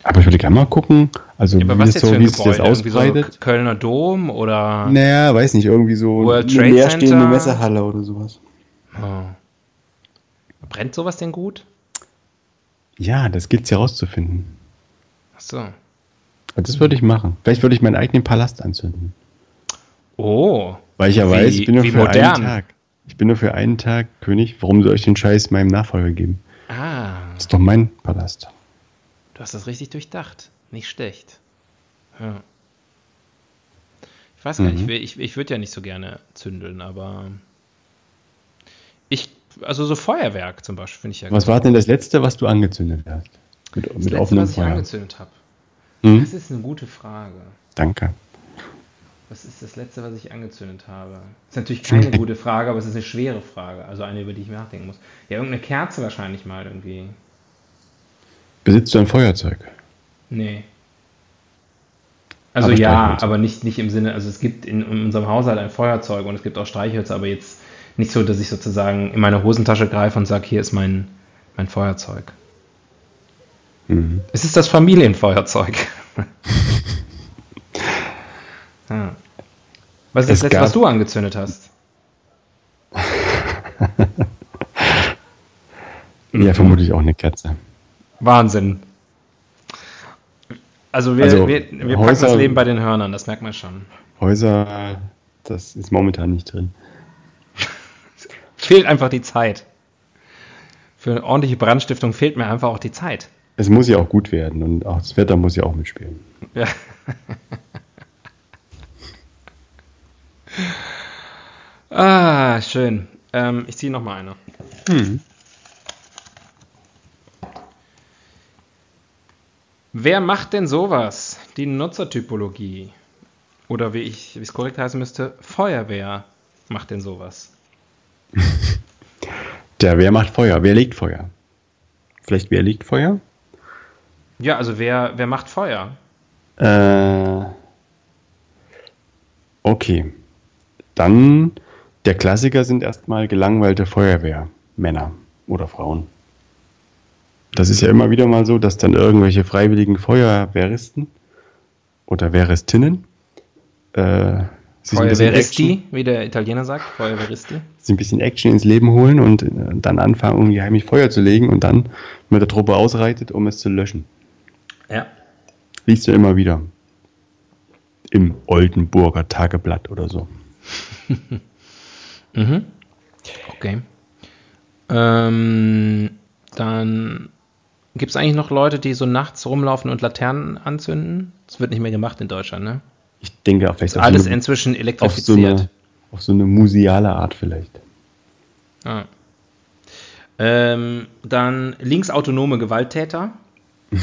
Speaker 2: aber ich würde gerne mal gucken, also
Speaker 1: Ja, aber
Speaker 2: wie,
Speaker 1: was
Speaker 2: das
Speaker 1: jetzt
Speaker 2: so, wie sich das?
Speaker 1: Irgendwie so
Speaker 2: ausbreitet.
Speaker 1: Kölner Dom oder.
Speaker 2: Naja, weiß nicht, irgendwie so
Speaker 1: World
Speaker 2: eine
Speaker 1: Trade
Speaker 2: leerstehende
Speaker 1: Center.
Speaker 2: Messehalle oder sowas.
Speaker 1: Oh. Brennt sowas denn gut?
Speaker 2: Ja, das gilt es herauszufinden.
Speaker 1: Ach so.
Speaker 2: Das würde ich machen. Vielleicht würde ich meinen eigenen Palast anzünden.
Speaker 1: Oh.
Speaker 2: Weil ich ja
Speaker 1: Wie-
Speaker 2: weiß, ich bin nur für
Speaker 1: modern.
Speaker 2: einen Tag. Ich bin nur für einen Tag König. Warum soll ich den Scheiß meinem Nachfolger geben?
Speaker 1: Ah,
Speaker 2: Das ist doch mein Palast.
Speaker 1: Du hast das richtig durchdacht. Nicht schlecht. Ja. Ich weiß gar nicht,
Speaker 2: Mhm.
Speaker 1: ich, ich, ich würde ja nicht so gerne zündeln, aber ich, also so Feuerwerk zum Beispiel finde ich ja
Speaker 2: Was war denn das letzte, was du angezündet hast? Mit,
Speaker 1: das
Speaker 2: mit
Speaker 1: letzte,
Speaker 2: offenem
Speaker 1: was ich
Speaker 2: Feuer.
Speaker 1: angezündet habe.
Speaker 2: Hm?
Speaker 1: Das ist eine gute Frage.
Speaker 2: Danke.
Speaker 1: Was ist das letzte, was ich angezündet habe? Das ist natürlich keine gute Frage, aber es ist eine schwere Frage. Also eine, über die ich nachdenken muss. Ja, irgendeine Kerze wahrscheinlich mal irgendwie.
Speaker 2: Besitzt du ein Feuerzeug?
Speaker 1: Nee. Also
Speaker 2: Aber
Speaker 1: ja, aber nicht, nicht im Sinne, also es gibt in, in unserem Haushalt ein Feuerzeug und es gibt auch Streichhölzer, aber jetzt nicht so, dass ich sozusagen in meine Hosentasche greife und sage, hier ist mein, mein Feuerzeug.
Speaker 2: Mhm.
Speaker 1: Es ist das Familienfeuerzeug. ja. Was ist das
Speaker 2: Es
Speaker 1: letzte,
Speaker 2: gab-
Speaker 1: was du angezündet hast?
Speaker 2: Ja, vermutlich auch eine Kerze.
Speaker 1: Wahnsinn. Also wir,
Speaker 2: Also,
Speaker 1: wir, wir packen
Speaker 2: Häuser-
Speaker 1: das Leben bei den Hörnern, das merkt man schon.
Speaker 2: Häuser, das ist momentan nicht drin.
Speaker 1: Fehlt einfach die Zeit. Für eine ordentliche Brandstiftung fehlt mir einfach auch die Zeit.
Speaker 2: Es muss ja auch gut werden und auch das Wetter muss ja auch mitspielen.
Speaker 1: Ja. ah, schön. Ähm, ich ziehe noch mal eine. Wer macht denn sowas? Die Nutzertypologie. Oder wie ich, wie es korrekt heißen müsste, Feuerwehr macht denn sowas?
Speaker 2: Der, wer macht Feuer? Wer legt Feuer? Vielleicht wer legt Feuer?
Speaker 1: Ja, also wer, wer macht Feuer?
Speaker 2: Äh, okay. Dann, der Klassiker sind erstmal gelangweilte Feuerwehrmänner oder Frauen. Das ist ja immer wieder mal so, dass dann irgendwelche freiwilligen Feuerwehristen oder Wehristinnen äh, sich
Speaker 1: Feuerwehristi,
Speaker 2: Action-
Speaker 1: wie der Italiener sagt. Feuerwehristi.
Speaker 2: sich ein bisschen Action ins Leben holen und äh, dann anfangen, irgendwie heimlich Feuer zu legen und dann mit der Truppe ausreitet, um es zu löschen.
Speaker 1: Ja.
Speaker 2: Liest du immer wieder. Im Oldenburger Tageblatt oder so.
Speaker 1: Mhm. Okay. Ähm, dann gibt es eigentlich noch Leute, die so nachts rumlaufen und Laternen anzünden? Das wird nicht mehr gemacht in Deutschland, ne?
Speaker 2: Ich denke auch vielleicht auf
Speaker 1: Alles
Speaker 2: so, eine,
Speaker 1: inzwischen
Speaker 2: auf, so
Speaker 1: elektrifiziert.
Speaker 2: eine, auf so eine museale Art vielleicht.
Speaker 1: Ah. Ähm, dann linksautonome Gewalttäter.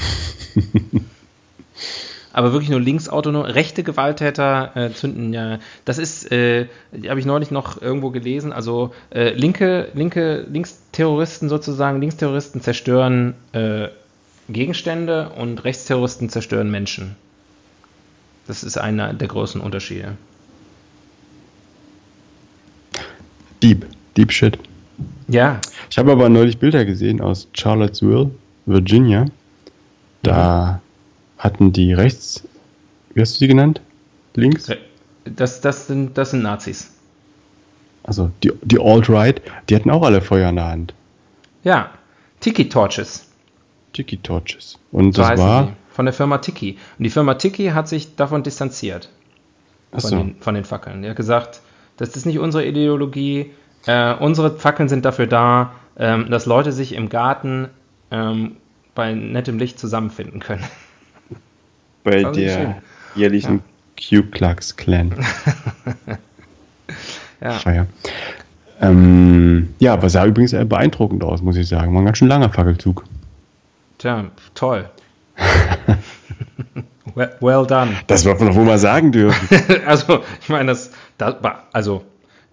Speaker 1: Aber wirklich nur linksautonome, rechte Gewalttäter äh, zünden ja. Das ist, äh, habe ich neulich noch irgendwo gelesen. Also äh, linke, linke, Linksterroristen sozusagen, Linksterroristen zerstören äh, Gegenstände und Rechtsterroristen zerstören Menschen. Das ist einer der großen Unterschiede.
Speaker 2: Deep. Deep Shit.
Speaker 1: Ja,
Speaker 2: Ich habe aber neulich Bilder gesehen aus Charlottesville, Virginia. Da hatten die rechts, wie hast du die genannt? Links?
Speaker 1: das, das, sind, das sind Nazis.
Speaker 2: Also die, die Alt-Right, die hatten auch alle Feuer in der Hand.
Speaker 1: Ja, Tiki-Torches.
Speaker 2: Tiki Torches. Und
Speaker 1: So
Speaker 2: das war.
Speaker 1: die. Von der Firma Tiki. Und die Firma Tiki hat sich davon distanziert. Von, den, von den Fackeln. Die hat gesagt, das ist nicht unsere Ideologie. Äh, unsere Fackeln sind dafür da, ähm, dass Leute sich im Garten ähm, bei nettem Licht zusammenfinden können.
Speaker 2: Bei
Speaker 1: ist
Speaker 2: der
Speaker 1: schön.
Speaker 2: jährlichen Ku Klux Klan
Speaker 1: Ja.
Speaker 2: Feier. Ähm, ja, aber sah übrigens eher beeindruckend aus, muss ich sagen. War ein ganz schön langer Fackelzug.
Speaker 1: Tja, toll. well, well done.
Speaker 2: Das wird man doch wohl mal sagen dürfen.
Speaker 1: also, ich meine, das, das war, also,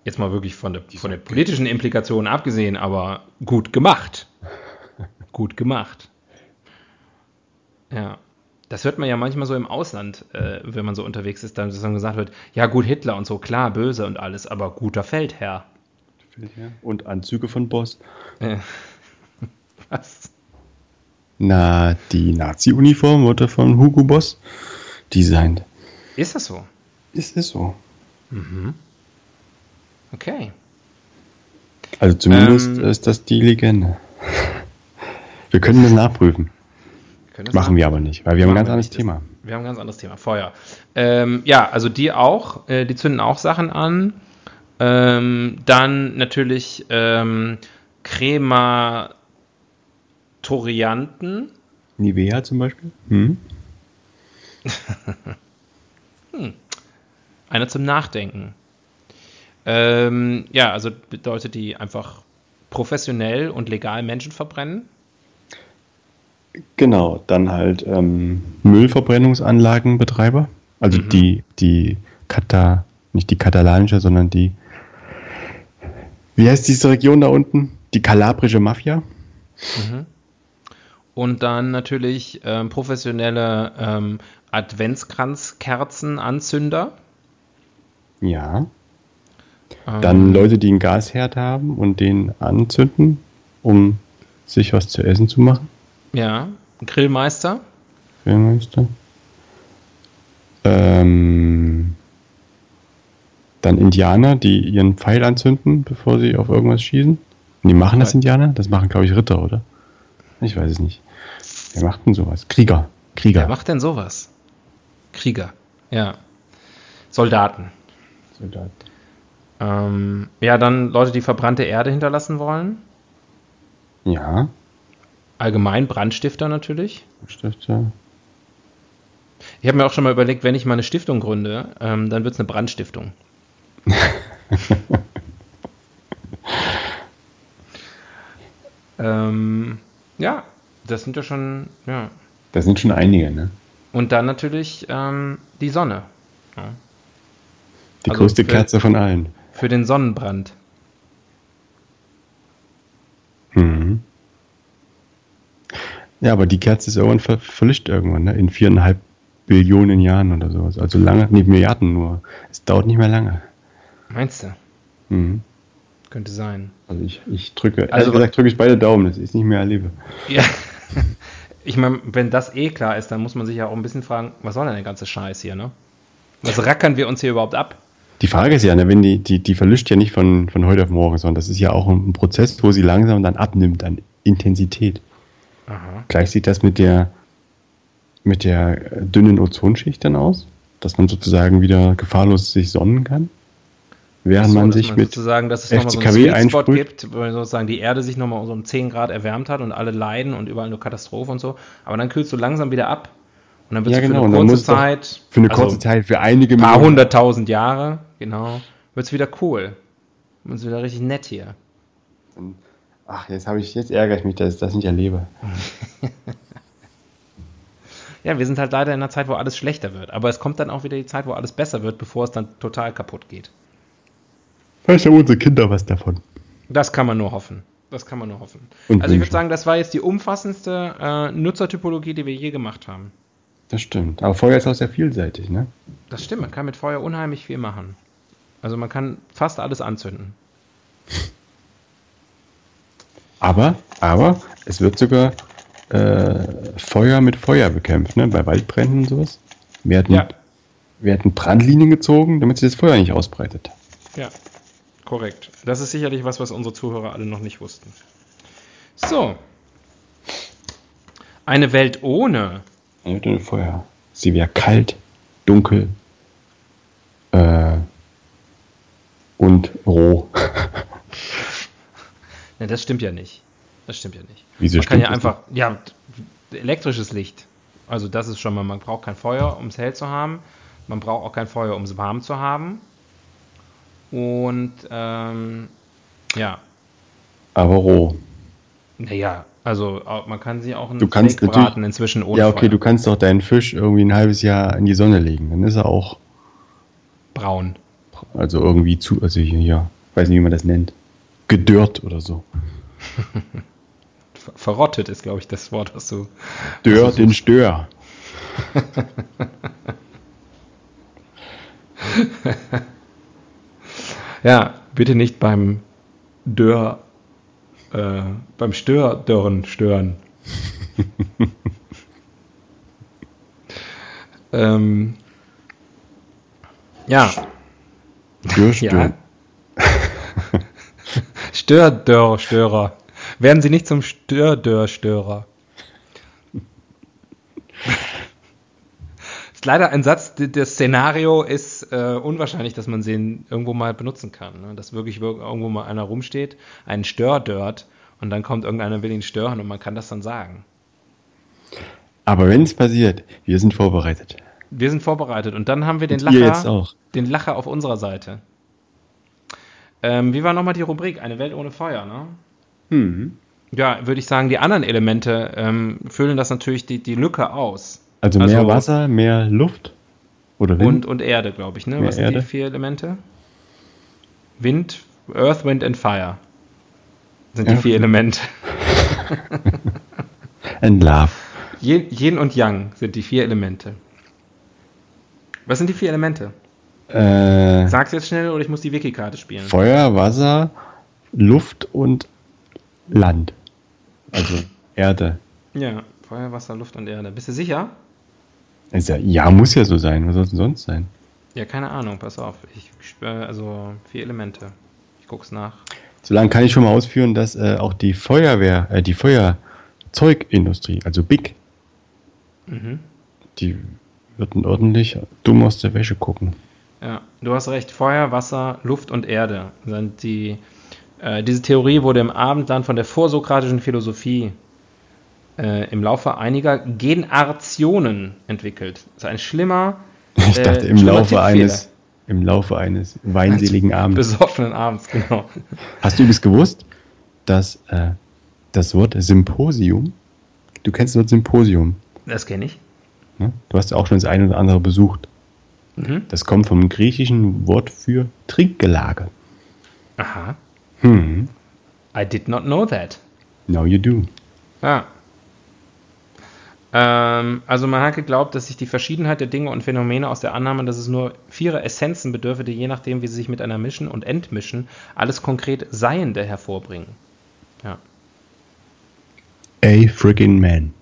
Speaker 1: jetzt mal wirklich von der, von der politischen Implikation abgesehen, aber gut gemacht. Gut gemacht. Ja. Das hört man ja manchmal so im Ausland, äh, wenn man so unterwegs ist, dann, dass dann gesagt wird, ja gut, Hitler und so, klar, böse und alles, aber guter Feldherr.
Speaker 2: Und Anzüge von Boss.
Speaker 1: Äh, was?
Speaker 2: Na, die Nazi-Uniform wurde von Hugo Boss designt.
Speaker 1: Ist das so?
Speaker 2: Ist es so.
Speaker 1: Okay.
Speaker 2: Also zumindest
Speaker 1: Ähm.
Speaker 2: ist das die Legende. Wir können das nachprüfen. Machen
Speaker 1: nach-
Speaker 2: wir aber nicht, weil wir haben ein ganz anderes. Thema.
Speaker 1: Wir haben ein ganz anderes Thema, Feuer. Ähm, ja, also die auch, äh, die zünden auch Sachen an. Ähm, dann natürlich ähm, Krematorianten.
Speaker 2: Nivea zum Beispiel? Hm?
Speaker 1: Einer zum Nachdenken. Ähm, ja, also bedeutet die einfach professionell und legal Menschen verbrennen.
Speaker 2: Genau, dann halt ähm, Müllverbrennungsanlagenbetreiber. Also
Speaker 1: Mhm.
Speaker 2: die, die Kata, nicht die katalanische, sondern die, wie heißt diese Region da unten? Die kalabrische Mafia.
Speaker 1: Und dann natürlich ähm, professionelle ähm, Adventskranzkerzenanzünder.
Speaker 2: Ja.
Speaker 1: Ähm,
Speaker 2: Dann Leute, die einen Gasherd haben und den anzünden, um sich was zu essen zu machen.
Speaker 1: Ja, Grillmeister.
Speaker 2: Grillmeister. Ähm, dann Indianer, die ihren Pfeil anzünden, bevor sie auf irgendwas schießen. Die machen das. Indianer? Das machen, glaube ich, Ritter, oder? Ich weiß es nicht. Wer macht denn sowas? Krieger. Krieger.
Speaker 1: Wer macht denn sowas? Krieger. Ja. Soldaten.
Speaker 2: Soldat.
Speaker 1: Ähm, ja, dann Leute, die verbrannte Erde hinterlassen wollen.
Speaker 2: Ja.
Speaker 1: Allgemein Brandstifter natürlich.
Speaker 2: Stifter.
Speaker 1: Ich habe mir auch schon mal überlegt, wenn ich mal eine Stiftung gründe, ähm, dann wird es eine Brandstiftung. ähm, ja, das sind ja schon, ja.
Speaker 2: Das sind schon einige, ne?
Speaker 1: Und dann natürlich ähm, die Sonne. Ja.
Speaker 2: Die
Speaker 1: Also
Speaker 2: größte
Speaker 1: für-
Speaker 2: Kerze von allen.
Speaker 1: Für den Sonnenbrand.
Speaker 2: Mhm. Ja, aber die Kerze ist irgendwann ver verlischt irgendwann, ne? In viereinhalb Billionen Jahren oder sowas. Also lange, nicht Milliarden nur. Es dauert nicht mehr lange.
Speaker 1: Meinst du?
Speaker 2: Mhm.
Speaker 1: Könnte sein.
Speaker 2: Also ich, ich drücke,
Speaker 1: Also-
Speaker 2: also gesagt drücke ich beide Daumen, dass ich es nicht mehr erlebe.
Speaker 1: Ja. Ich meine, wenn das eh klar ist, dann muss man sich ja auch ein bisschen fragen, was soll denn der ganze Scheiß hier, ne? Was rackern wir uns hier überhaupt ab?
Speaker 2: Die Frage ist ja, ne, wenn die, die, die verlischt ja nicht von, von heute auf morgen, sondern das ist ja auch ein Prozess, wo sie langsam dann abnimmt an Intensität.
Speaker 1: Aha.
Speaker 2: Gleich sieht das mit der, mit der dünnen Ozonschicht dann aus, dass man sozusagen wieder gefahrlos sich sonnen kann. Während
Speaker 1: So,
Speaker 2: man sich mit
Speaker 1: sozusagen, dass es nochmal so einen Sweet gibt, weil sozusagen die Erde sich nochmal so um 10 Grad erwärmt hat und alle leiden und überall nur Katastrophe und so. Aber dann kühlst du langsam wieder ab und dann wird
Speaker 2: Ja,
Speaker 1: es
Speaker 2: genau,
Speaker 1: für
Speaker 2: und
Speaker 1: eine kurze Zeit,
Speaker 2: für eine
Speaker 1: also
Speaker 2: kurze Zeit, für einige
Speaker 1: ein paar hunderttausend Jahre, genau, wird es wieder cool. Und es ist wieder richtig nett hier.
Speaker 2: Ach, jetzt habe ich, jetzt ärgere ich mich, dass ich das nicht erlebe.
Speaker 1: Ja, wir sind halt leider in einer Zeit, wo alles schlechter wird. Aber es kommt dann auch wieder die Zeit, wo alles besser wird, bevor es dann total kaputt geht.
Speaker 2: Vielleicht haben unsere Kinder was davon.
Speaker 1: Das kann man nur hoffen. Das kann man nur hoffen.
Speaker 2: Und
Speaker 1: also ich würde sagen, das war jetzt die umfassendste äh, Nutzertypologie, die wir je gemacht haben.
Speaker 2: Das stimmt. Aber Feuer ist auch sehr vielseitig, ne?
Speaker 1: Das stimmt, man kann mit Feuer unheimlich viel machen. Also man kann fast alles anzünden.
Speaker 2: Aber, aber es wird sogar äh, Feuer mit Feuer bekämpft, ne? Bei Waldbränden und sowas. Wir hatten,
Speaker 1: Ja.
Speaker 2: wir hatten Brandlinien gezogen, damit sich das Feuer nicht ausbreitet.
Speaker 1: Ja, korrekt. Das ist sicherlich was, was unsere Zuhörer alle noch nicht wussten. So. Eine Welt ohne.
Speaker 2: Eine Hütte mit Feuer. Sie wäre kalt, dunkel äh, und roh.
Speaker 1: Ne, das stimmt ja nicht. Das stimmt ja nicht.
Speaker 2: Wieso
Speaker 1: man kann ja einfach, ja, t- elektrisches Licht. Also das ist schon mal, man braucht kein Feuer, um es hell zu haben. Man braucht auch kein Feuer, um es warm zu haben. Und ähm, ja,
Speaker 2: Aber roh.
Speaker 1: naja, also man kann sie auch in
Speaker 2: Du kannst
Speaker 1: Steak braten inzwischen ohne
Speaker 2: Ja, okay,
Speaker 1: Feuer.
Speaker 2: du kannst doch deinen Fisch irgendwie ein halbes Jahr in die Sonne legen. Dann ist er auch,
Speaker 1: Braun.
Speaker 2: also irgendwie zu, also hier, ja, weiß nicht, wie man das nennt. Gedörrt oder so.
Speaker 1: Ver- Verrottet ist, glaube ich, das Wort, was du.
Speaker 2: Dörrt in Stör.
Speaker 1: Ja, bitte nicht beim Dörr, äh, beim Stördörren stören. ähm, ja,
Speaker 2: Dörr, Stör.
Speaker 1: ja. Stördörr, Störer. Werden Sie nicht zum Stördörstörer. ist leider ein Satz, das Szenario ist äh, unwahrscheinlich, dass man sie irgendwo mal benutzen kann. Ne? Dass wirklich irgendwo mal einer rumsteht, einen Stördört und dann kommt irgendeiner will ihn stören und man kann das dann sagen.
Speaker 2: Aber wenn es passiert, wir sind vorbereitet.
Speaker 1: Wir sind vorbereitet und dann haben wir den Lacher, den Lacher auf unserer Seite. Ähm, wie war nochmal die Rubrik? Eine Welt ohne Feuer, ne? Mhm. Ja, würde ich sagen, die anderen Elemente ähm, füllen das natürlich die, die Lücke aus.
Speaker 2: Also mehr also, Wasser, mehr Luft
Speaker 1: oder Wind? Und, und Erde, glaube ich, ne? Mehr Was sind Erde? die vier Elemente? Wind, Earth, Wind and Fire sind die ja. vier Elemente.
Speaker 2: and Love.
Speaker 1: Yin und Yang sind die vier Elemente. Was sind die vier Elemente?
Speaker 2: Äh,
Speaker 1: Sag's jetzt schnell oder ich muss die Wiki-Karte spielen.
Speaker 2: Feuer, Wasser, Luft und Land. Also Erde.
Speaker 1: Ja, Feuer, Wasser, Luft und Erde. Bist du sicher?
Speaker 2: Also, ja, muss ja so sein. Was soll es denn sonst sein?
Speaker 1: Ja, keine Ahnung, pass auf. Ich spüre, also vier Elemente. Ich guck's nach.
Speaker 2: Solange kann ich schon mal ausführen, dass äh, auch die Feuerwehr, äh, die Feuerzeugindustrie, also BIC, mhm. die würden ordentlich dumm aus der Wäsche gucken.
Speaker 1: Ja, du hast recht. Feuer, Wasser, Luft und Erde sind die. Äh, diese Theorie wurde im Abendland von der vorsokratischen Philosophie äh, im Laufe einiger Generationen entwickelt. Das ist ein schlimmer.
Speaker 2: ich dachte, äh, im Laufe eines. Im Laufe eines weinseligen Abends.
Speaker 1: Besoffenen Abends, genau.
Speaker 2: Hast du übrigens gewusst, dass äh, das Wort Symposium, du kennst das Wort Symposium?
Speaker 1: Das kenne ich.
Speaker 2: Ne? Du hast ja auch schon das eine oder andere besucht. Mhm. Das kommt vom griechischen Wort für Trinkgelage.
Speaker 1: Aha. Hm. I did not know that.
Speaker 2: Now you do.
Speaker 1: Ja. Ähm, also man hat geglaubt, dass sich die Verschiedenheit der Dinge und Phänomene aus der Annahme, dass es nur vier Essenzen bedürfe, die je nachdem, wie sie sich miteinander mischen und entmischen, alles konkret Seiende hervorbringen. Ja.
Speaker 2: A freaking man.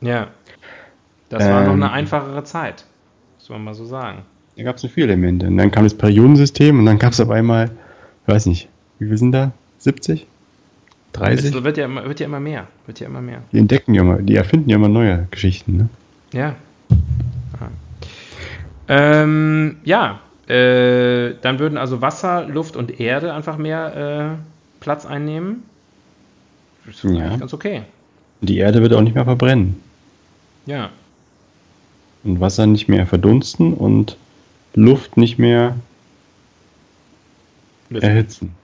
Speaker 1: Ja. Das ähm, war noch eine ähm. einfachere Zeit. Muss man mal so sagen.
Speaker 2: Da gab es so viele Elemente. Und dann kam das Periodensystem und dann gab es auf einmal, ich weiß nicht, wie viel sind da? 70? 30?
Speaker 1: Das wird ja, immer, wird ja immer mehr. Wird ja immer mehr.
Speaker 2: Die entdecken ja immer, die erfinden ja immer neue Geschichten, ne?
Speaker 1: Ja. Ähm, ja, äh, dann würden also Wasser, Luft und Erde einfach mehr äh, Platz einnehmen.
Speaker 2: Das ist ja. ganz okay. Die Erde wird auch nicht mehr verbrennen.
Speaker 1: Ja,
Speaker 2: und Wasser nicht mehr verdunsten und Luft nicht mehr erhitzen.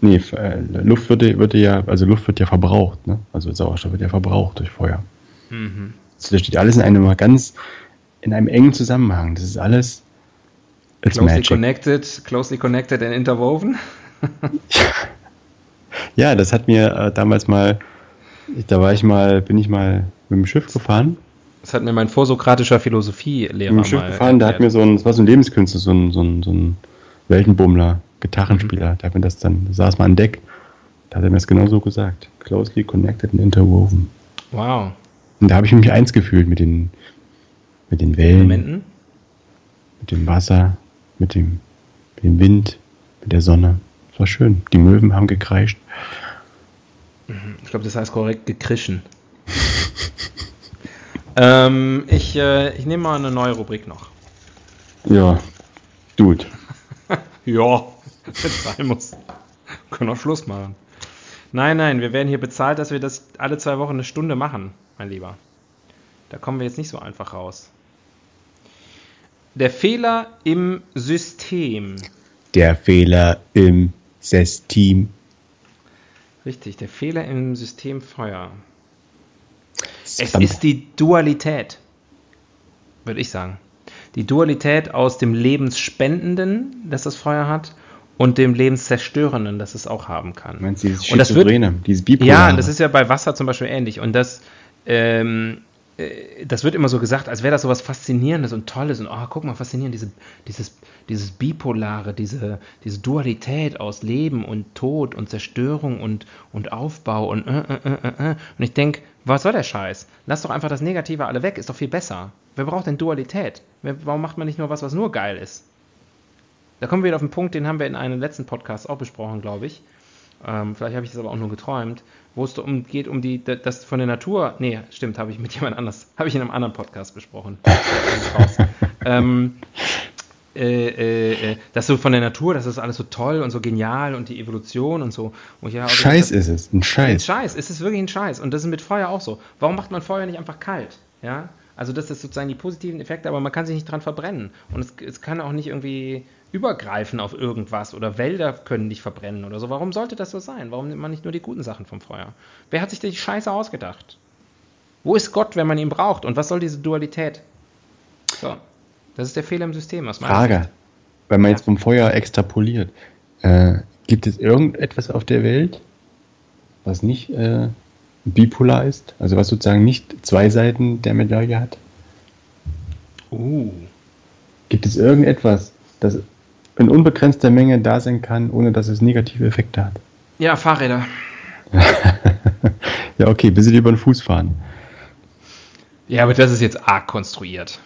Speaker 2: Nee, äh, Luft würde, würde ja, also Luft wird ja verbraucht, ne? Also Sauerstoff wird ja verbraucht durch Feuer. Mhm. Also das steht alles in einem ganz, in einem engen Zusammenhang. Das ist alles.
Speaker 1: Closely magic. connected, closely connected and interwoven.
Speaker 2: ja, das hat mir äh, damals mal, da war ich mal, bin ich mal mit dem Schiff gefahren
Speaker 1: das hat mir mein vorsokratischer Philosophielehrer
Speaker 2: mal Schiff gefahren, der hat mir so ein, das war so ein Lebenskünstler, so ein, so ein, so ein Weltenbummler, Gitarrenspieler, mhm. der hat mir das dann, da saß mal an Deck, da hat er mir das genau so gesagt. Closely connected and interwoven.
Speaker 1: Wow.
Speaker 2: Und da habe ich mich eins gefühlt mit den, mit den Wellen,
Speaker 1: Elementen?
Speaker 2: mit dem Wasser, mit dem, mit dem Wind, mit der Sonne. Das war schön. Die Möwen haben gekreischt.
Speaker 1: Mhm. Ich glaube, das heißt korrekt gekrischen. Ähm, ich, äh, ich nehme mal eine neue Rubrik noch.
Speaker 2: Ja, gut.
Speaker 1: ja, wenn sein muss. können auch Schluss machen. Nein, nein, wir werden hier bezahlt, dass wir das alle zwei Wochen eine Stunde machen, mein Lieber. Da kommen wir jetzt nicht so einfach raus. Der Fehler im System.
Speaker 2: Der Fehler im System.
Speaker 1: Richtig, der Fehler im System Feuer. Es ist die Dualität, würde ich sagen. Die Dualität aus dem Lebensspendenden, das das Feuer hat, und dem Lebenszerstörenden, das es auch haben kann.
Speaker 2: Du meinst dieses und das wird,
Speaker 1: dieses Bipolare. Ja, das ist ja bei Wasser zum Beispiel ähnlich. Und das, ähm, äh, das wird immer so gesagt, als wäre das so was Faszinierendes und Tolles. Und oh, guck mal, faszinierend, diese, dieses, dieses Bipolare, diese, diese Dualität aus Leben und Tod und Zerstörung und, und Aufbau und äh, äh, äh, äh. Und ich denke, was soll der Scheiß? Lass doch einfach das Negative alle weg, ist doch viel besser. Wer braucht denn Dualität? Warum macht man nicht nur was, was nur geil ist? Da kommen wir wieder auf den Punkt, den haben wir in einem letzten Podcast auch besprochen, glaube ich. ähm, vielleicht habe ich das aber auch nur geträumt, wo es um, geht um die, das von der Natur, nee, stimmt, habe ich mit jemand anders, habe ich in einem anderen Podcast besprochen. ähm, äh, äh, äh, das so von der Natur, das ist alles so toll und so genial und die Evolution und so. Und
Speaker 2: ja, Scheiß ist es, ein Scheiß. Ein
Speaker 1: Scheiß, es ist wirklich ein Scheiß. Und das ist mit Feuer auch so. Warum macht man Feuer nicht einfach kalt? Ja, also das ist sozusagen die positiven Effekte, aber man kann sich nicht dran verbrennen. Und es, es kann auch nicht irgendwie übergreifen auf irgendwas oder Wälder können nicht verbrennen oder so. Warum sollte das so sein? Warum nimmt man nicht nur die guten Sachen vom Feuer? Wer hat sich die Scheiße ausgedacht? Wo ist Gott, wenn man ihn braucht? Und was soll diese Dualität? So, das ist der Fehler im System.
Speaker 2: Aus Frage, Sicht. wenn man ja. jetzt vom Feuer extrapoliert, äh, gibt es irgendetwas auf der Welt, was nicht äh, bipolar ist, also was sozusagen nicht zwei Seiten der Medaille hat? Uh. Gibt es irgendetwas, das in unbegrenzter Menge da sein kann, ohne dass es negative Effekte hat?
Speaker 1: Ja, Fahrräder.
Speaker 2: ja, okay, bis sie über den Fuß fahren.
Speaker 1: Ja, aber das ist jetzt arg konstruiert.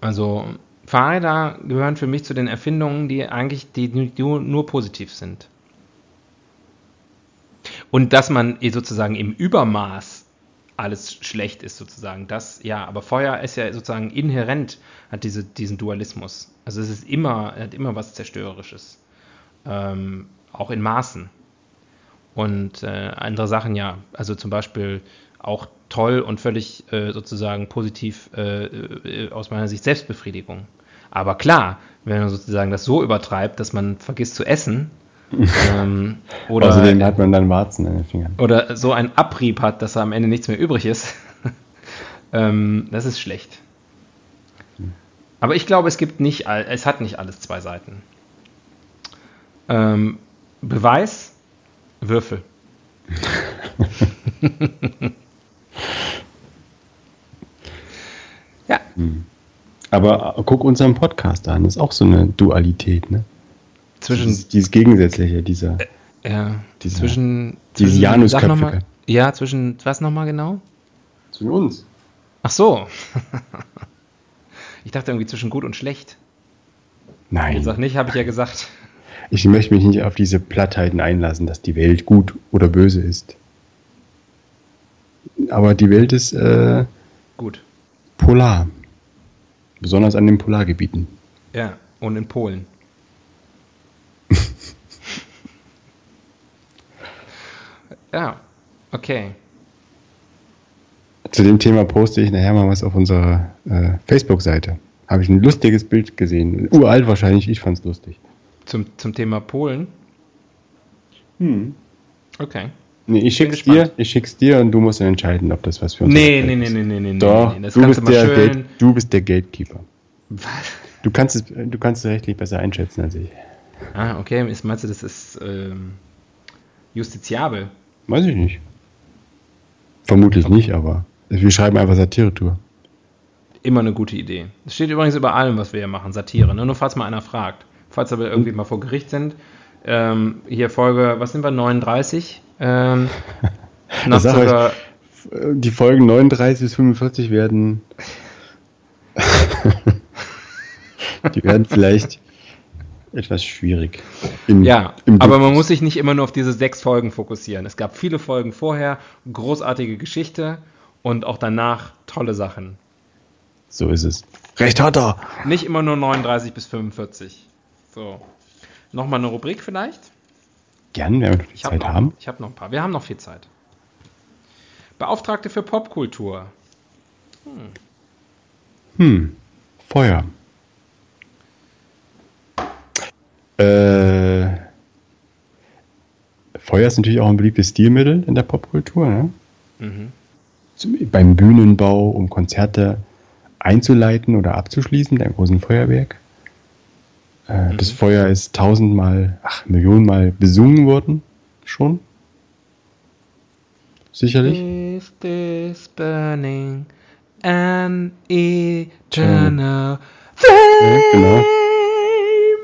Speaker 1: Also Fahrräder gehören für mich zu den Erfindungen, die eigentlich die nur, nur positiv sind. Und dass man sozusagen im Übermaß alles schlecht ist, sozusagen. Das, ja, aber Feuer ist ja sozusagen inhärent, hat diese, diesen Dualismus. Also es ist immer, hat immer was Zerstörerisches. Ähm, auch in Maßen. Und äh, andere Sachen ja, also zum Beispiel auch toll und völlig äh, sozusagen positiv äh, äh aus meiner Sicht Selbstbefriedigung. Aber klar, wenn man sozusagen das so übertreibt, dass man vergisst zu essen,
Speaker 2: ähm, oder Außerdem hat man dann Warzen in den Fingern.
Speaker 1: Oder so einen Abrieb hat, dass am Ende nichts mehr übrig ist. ähm, das ist schlecht. Aber ich glaube, es gibt nicht, es hat nicht alles zwei Seiten. Ähm, Beweis, Würfel.
Speaker 2: ja. Hm. Aber guck unseren Podcast an, das ist auch so eine Dualität, ne?
Speaker 1: Zwischen
Speaker 2: dieses, dieses Gegensätzliche, dieser,
Speaker 1: äh, ja, dieser, zwischen,
Speaker 2: diese Janusköpfe.
Speaker 1: Ja, zwischen was nochmal genau?
Speaker 2: Zwischen uns.
Speaker 1: Ach so. ich dachte irgendwie zwischen gut und schlecht.
Speaker 2: Nein.
Speaker 1: Ich sag nicht, habe ich ja gesagt.
Speaker 2: Ich möchte mich nicht auf diese Plattheiten einlassen, dass die Welt gut oder böse ist. Aber die Welt ist äh,
Speaker 1: gut.
Speaker 2: Polar. Besonders an den Polargebieten.
Speaker 1: Ja, und in Polen. Ja, okay.
Speaker 2: Zu dem Thema poste ich nachher mal was auf unserer äh, Facebook-Seite. Habe ich ein lustiges Bild gesehen. Uralt wahrscheinlich, ich fand es lustig.
Speaker 1: Zum, zum Thema Polen?
Speaker 2: Hm.
Speaker 1: Okay.
Speaker 2: Nee, ich schick's dir, ich schick's dir und du musst dann entscheiden, ob das was für uns
Speaker 1: nee, nee, nee, nee, nee, nee,
Speaker 2: Doch,
Speaker 1: nee,
Speaker 2: du, bist der Gate, du bist der Gatekeeper. Was? Du kannst es, du kannst es rechtlich besser einschätzen als ich.
Speaker 1: Ah, okay. Meinst du, das ist ähm, justiziabel?
Speaker 2: Weiß ich nicht. Vermutlich nicht, aber wir schreiben einfach Satire-Tour.
Speaker 1: Immer eine gute Idee. Das steht übrigens über allem, was wir hier machen, Satire. Ne? Nur falls mal einer fragt. Falls wir irgendwie hm. mal vor Gericht sind. Ähm, hier Folge, was sind wir, 39? Ähm,
Speaker 2: nach sogar, die Folgen 39 bis 45 werden. die werden vielleicht etwas schwierig.
Speaker 1: Im, ja, im aber man muss sich nicht immer nur auf diese sechs Folgen fokussieren. Es gab viele Folgen vorher, großartige Geschichte und auch danach tolle Sachen.
Speaker 2: So ist es. Recht hat er.
Speaker 1: Nicht immer nur 39 bis 45. So. Nochmal eine Rubrik vielleicht?
Speaker 2: Gern, wenn wir noch
Speaker 1: ich Zeit hab noch, haben. Ich habe noch ein paar. Wir haben noch viel Zeit. Beauftragte für Popkultur.
Speaker 2: Hm. Hm. Feuer. Äh, Feuer ist natürlich auch ein beliebtes Stilmittel in der Popkultur. Ne? Mhm. beim Bühnenbau, um Konzerte einzuleiten oder abzuschließen, mit einem großen Feuerwerk. Äh, mhm. Das Feuer ist tausendmal, ach, Millionenmal besungen worden. Schon. Sicherlich. Is this burning an eternal ja, genau.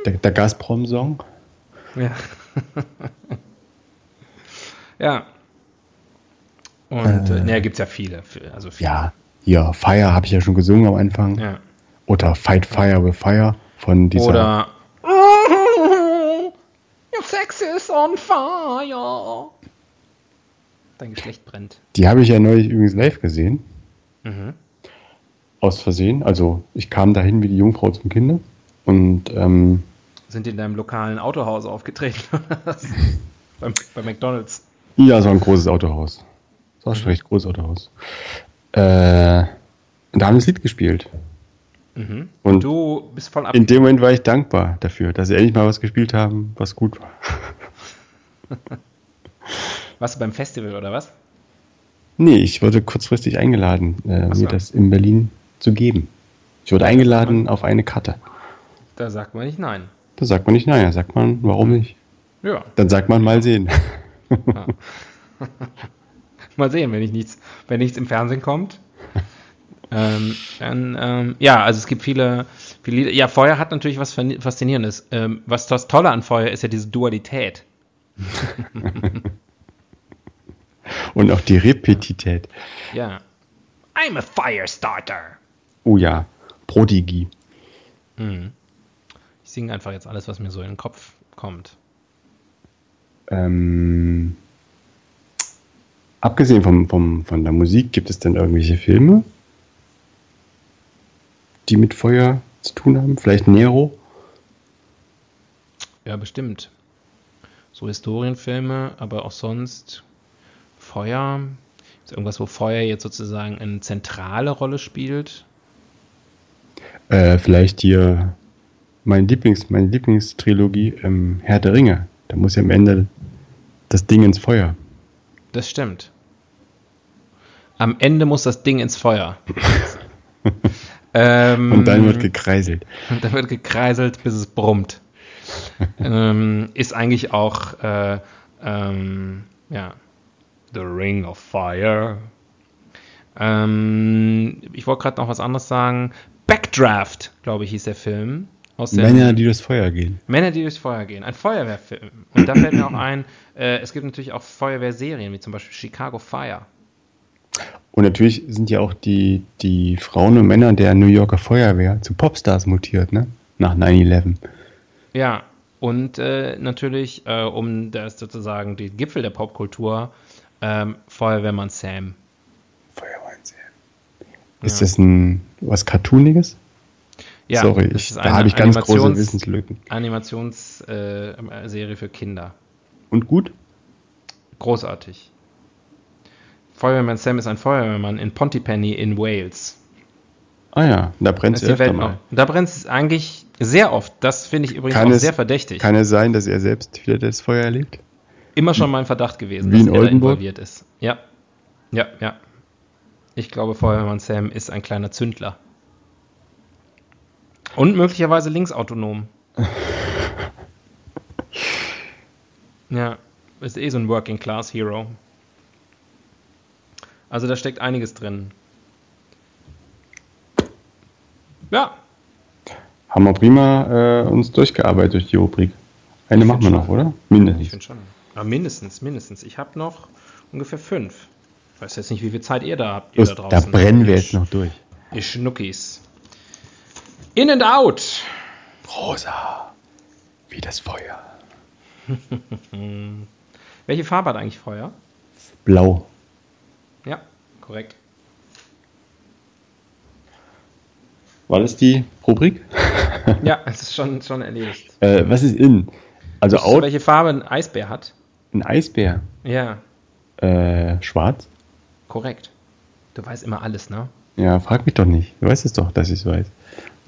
Speaker 2: Der, der Gazprom-Song?
Speaker 1: Ja. ja. Und äh, äh ne, gibt es ja viele. Also viele.
Speaker 2: Ja, hier, Fire habe ich ja schon gesungen am Anfang. Ja. Oder Fight Fire with Fire von dieser.
Speaker 1: Oder. sex is on fire. Dein Geschlecht brennt.
Speaker 2: Die habe ich ja neulich übrigens live gesehen.
Speaker 1: Mhm.
Speaker 2: Aus Versehen. Also ich kam dahin wie die Jungfrau zum Kinder. Und ähm,
Speaker 1: Sind die in deinem lokalen Autohaus aufgetreten? beim, bei McDonalds.
Speaker 2: ja, so ein großes Autohaus. Das war schon recht großes Autohaus. Äh, und da haben wir das Lied gespielt.
Speaker 1: Mhm.
Speaker 2: Und
Speaker 1: du bist voll ab.
Speaker 2: In dem Moment war ich dankbar dafür, dass sie endlich mal was gespielt haben, was gut war.
Speaker 1: Warst du beim Festival oder was?
Speaker 2: Nee, ich wurde kurzfristig eingeladen, äh,
Speaker 1: so.
Speaker 2: mir das in Berlin zu geben. Ich wurde eingeladen auf eine Karte.
Speaker 1: Da sagt man nicht nein.
Speaker 2: Da sagt man nicht nein, da sagt man, warum nicht?
Speaker 1: Ja.
Speaker 2: Dann sagt man mal sehen.
Speaker 1: Mal sehen, wenn ich nichts, wenn nichts im Fernsehen kommt. ähm, dann, ähm, ja, also es gibt viele, viele Lieder. Ja, Feuer hat natürlich was Faszinierendes. Ähm, was das Tolle an Feuer ist ja diese Dualität.
Speaker 2: Und auch die Repetität.
Speaker 1: Ja. I'm a Firestarter.
Speaker 2: Oh ja, Prodigy.
Speaker 1: Mhm. Ich singe einfach jetzt alles, was mir so in den Kopf kommt.
Speaker 2: Ähm, abgesehen vom, vom, von der Musik, gibt es denn irgendwelche Filme, die mit Feuer zu tun haben? Vielleicht Nero?
Speaker 1: Ja, bestimmt. So Historienfilme, aber auch sonst Feuer. Ist irgendwas, wo Feuer jetzt sozusagen eine zentrale Rolle spielt?
Speaker 2: Äh, vielleicht hier mein Lieblings, meine Lieblingstrilogie, ähm, Herr der Ringe. Da muss ja am Ende das Ding ins Feuer.
Speaker 1: Das stimmt. Am Ende muss das Ding ins Feuer. ähm,
Speaker 2: Und dann wird gekreiselt.
Speaker 1: und dann wird gekreiselt, bis es brummt. ähm, ist eigentlich auch, äh, ähm, ja, The Ring of Fire. Ähm, ich wollte gerade noch was anderes sagen. Backdraft, glaube ich, hieß der Film. Aus der
Speaker 2: Männer, die durchs Feuer gehen.
Speaker 1: Männer, die durchs Feuer gehen. Ein Feuerwehrfilm. Und da fällt mir auch ein, äh, es gibt natürlich auch Feuerwehrserien, wie zum Beispiel Chicago Fire.
Speaker 2: Und natürlich sind ja auch die, die Frauen und Männer der New Yorker Feuerwehr zu Popstars mutiert, ne? Nach 9-11.
Speaker 1: Ja, und äh, natürlich, äh, um das sozusagen den Gipfel der Popkultur, ähm, Feuerwehrmann Sam.
Speaker 2: Feuerwehr Ist
Speaker 1: Ja.
Speaker 2: das ein was Cartooniges?
Speaker 1: Ja,
Speaker 2: Sorry, ich, da habe ich ganz große
Speaker 1: Animations-
Speaker 2: Wissenslücken.
Speaker 1: Animationsserie für Kinder.
Speaker 2: Und gut?
Speaker 1: Großartig. Feuerwehrmann Sam ist ein Feuerwehrmann in Pontypenny in Wales.
Speaker 2: Ah ja, da brennt es öfter mal.
Speaker 1: Da brennt es eigentlich sehr oft. Das finde ich übrigens
Speaker 2: Kann
Speaker 1: auch
Speaker 2: es-
Speaker 1: sehr verdächtig.
Speaker 2: Kann es sein, dass er selbst wieder das Feuer erlebt?
Speaker 1: Immer schon mein Verdacht gewesen,
Speaker 2: Wie
Speaker 1: dass
Speaker 2: in
Speaker 1: er
Speaker 2: Oldenburg?
Speaker 1: involviert ist. Ja. Ja, ja. Ich glaube, Feuerwehrmann Sam ist ein kleiner Zündler. Und möglicherweise linksautonom. ja, ist eh so ein Working Class Hero. Also da steckt einiges drin. Ja,
Speaker 2: Haben wir prima äh, uns durchgearbeitet durch die Rubrik. Eine
Speaker 1: Ich
Speaker 2: machen wir noch,
Speaker 1: schon.
Speaker 2: oder?
Speaker 1: ich
Speaker 2: Mindestens.
Speaker 1: finde schon. Aber mindestens, mindestens. Ich habe noch ungefähr fünf. Ich weiß jetzt nicht, wie viel Zeit ihr da habt. Ihr da
Speaker 2: da brennen wir jetzt noch durch.
Speaker 1: Ihr Schnuckis. In and out.
Speaker 2: Rosa, wie das Feuer.
Speaker 1: Welche Farbe hat eigentlich Feuer?
Speaker 2: Blau.
Speaker 1: Ja, korrekt.
Speaker 2: War das die Rubrik?
Speaker 1: Ja, es ist schon, schon erledigt.
Speaker 2: Äh, was ist in? Also
Speaker 1: Wusstest du,
Speaker 2: out,
Speaker 1: welche Farbe ein Eisbär hat?
Speaker 2: ein Eisbär.
Speaker 1: Ja,
Speaker 2: Äh, schwarz?
Speaker 1: korrekt. Du weißt immer alles, ne?
Speaker 2: Ja, frag mich doch nicht. Du weißt es doch, dass ich es weiß.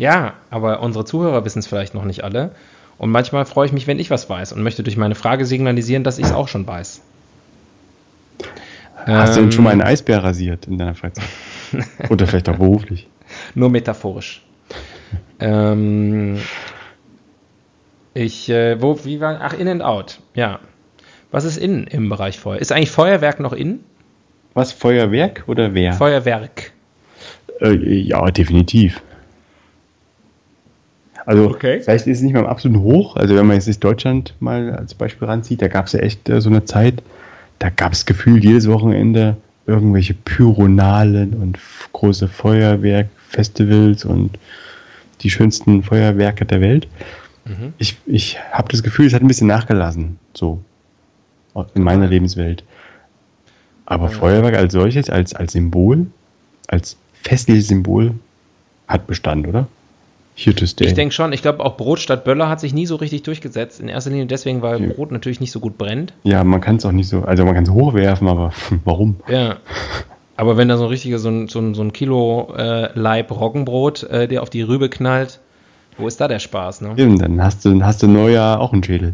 Speaker 1: Ja, aber unsere Zuhörer wissen es vielleicht noch nicht alle. Und manchmal freue ich mich, wenn ich was weiß und möchte durch meine Frage signalisieren, dass ich es auch schon weiß.
Speaker 2: Hast du
Speaker 1: Ähm,
Speaker 2: denn schon mal einen Eisbär rasiert in deiner Freizeit? Oder vielleicht auch beruflich?
Speaker 1: Nur metaphorisch. ähm, ich, äh, wo, wie war, ach, in and out, ja. Was ist in im Bereich Feuer? Ist eigentlich Feuerwerk noch in?
Speaker 2: Was, Feuerwerk oder wer?
Speaker 1: Feuerwerk.
Speaker 2: Äh, ja, definitiv. Also,
Speaker 1: Okay.
Speaker 2: vielleicht ist es nicht mehr am absoluten Hoch. Also, wenn man jetzt Deutschland mal als Beispiel ranzieht, da gab es ja echt äh, so eine Zeit, da gab es gefühlt jedes Wochenende irgendwelche Pyronalen und große Feuerwerkfestivals und die schönsten Feuerwerke der Welt. Mhm. Ich, ich habe das Gefühl, es hat ein bisschen nachgelassen, so in meiner Lebenswelt. Aber ja. Feuerwerk als solches, als, als Symbol, als festliches Symbol, hat Bestand, oder?
Speaker 1: Here to stay. Ich denke schon. Ich glaube, auch Brot statt Böller hat sich nie so richtig durchgesetzt. In erster Linie deswegen, weil. Brot natürlich nicht so gut brennt.
Speaker 2: Ja, man kann es auch nicht so, also man kann es hochwerfen, aber warum?
Speaker 1: Ja. Aber wenn da so ein richtiges, so ein, so ein, so ein Kilo äh, Leib Roggenbrot äh, dir auf die Rübe knallt, wo ist da der Spaß, ne?
Speaker 2: Eben, dann hast du, hast du Neujahr auch einen Schädel.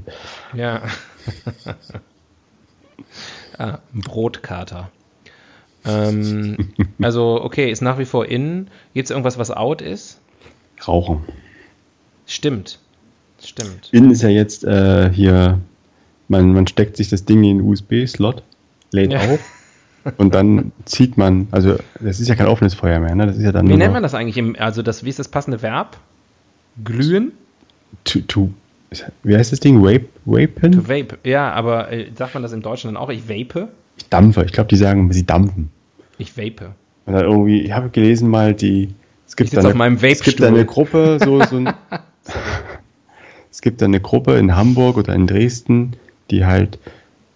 Speaker 1: Ja. ah, ein Brotkater. Ähm, also, okay, ist nach wie vor in. Gibt es irgendwas, was out ist?
Speaker 2: Rauchen.
Speaker 1: Stimmt. Stimmt.
Speaker 2: In ist ja jetzt äh, hier, man, man steckt sich das Ding in den USB-Slot, lädt ja. auf und dann zieht man, also das ist ja kein offenes Feuer mehr, ne? Das ist ja dann
Speaker 1: wie nennt man das eigentlich? Im, also das, wie ist das passende Verb? Glühen?
Speaker 2: To, to, wie heißt das Ding? Vape, vapen?
Speaker 1: To vape, ja, aber äh, sagt man das im Deutschen dann auch? Ich vape?
Speaker 2: Ich dampfe, ich glaube, die sagen, sie dampfen.
Speaker 1: Ich vape.
Speaker 2: Und dann irgendwie, ich habe gelesen mal, die,
Speaker 1: es gibt, eine,
Speaker 2: es gibt eine Gruppe, so, so ein, es gibt eine Gruppe in Hamburg oder in Dresden, die halt,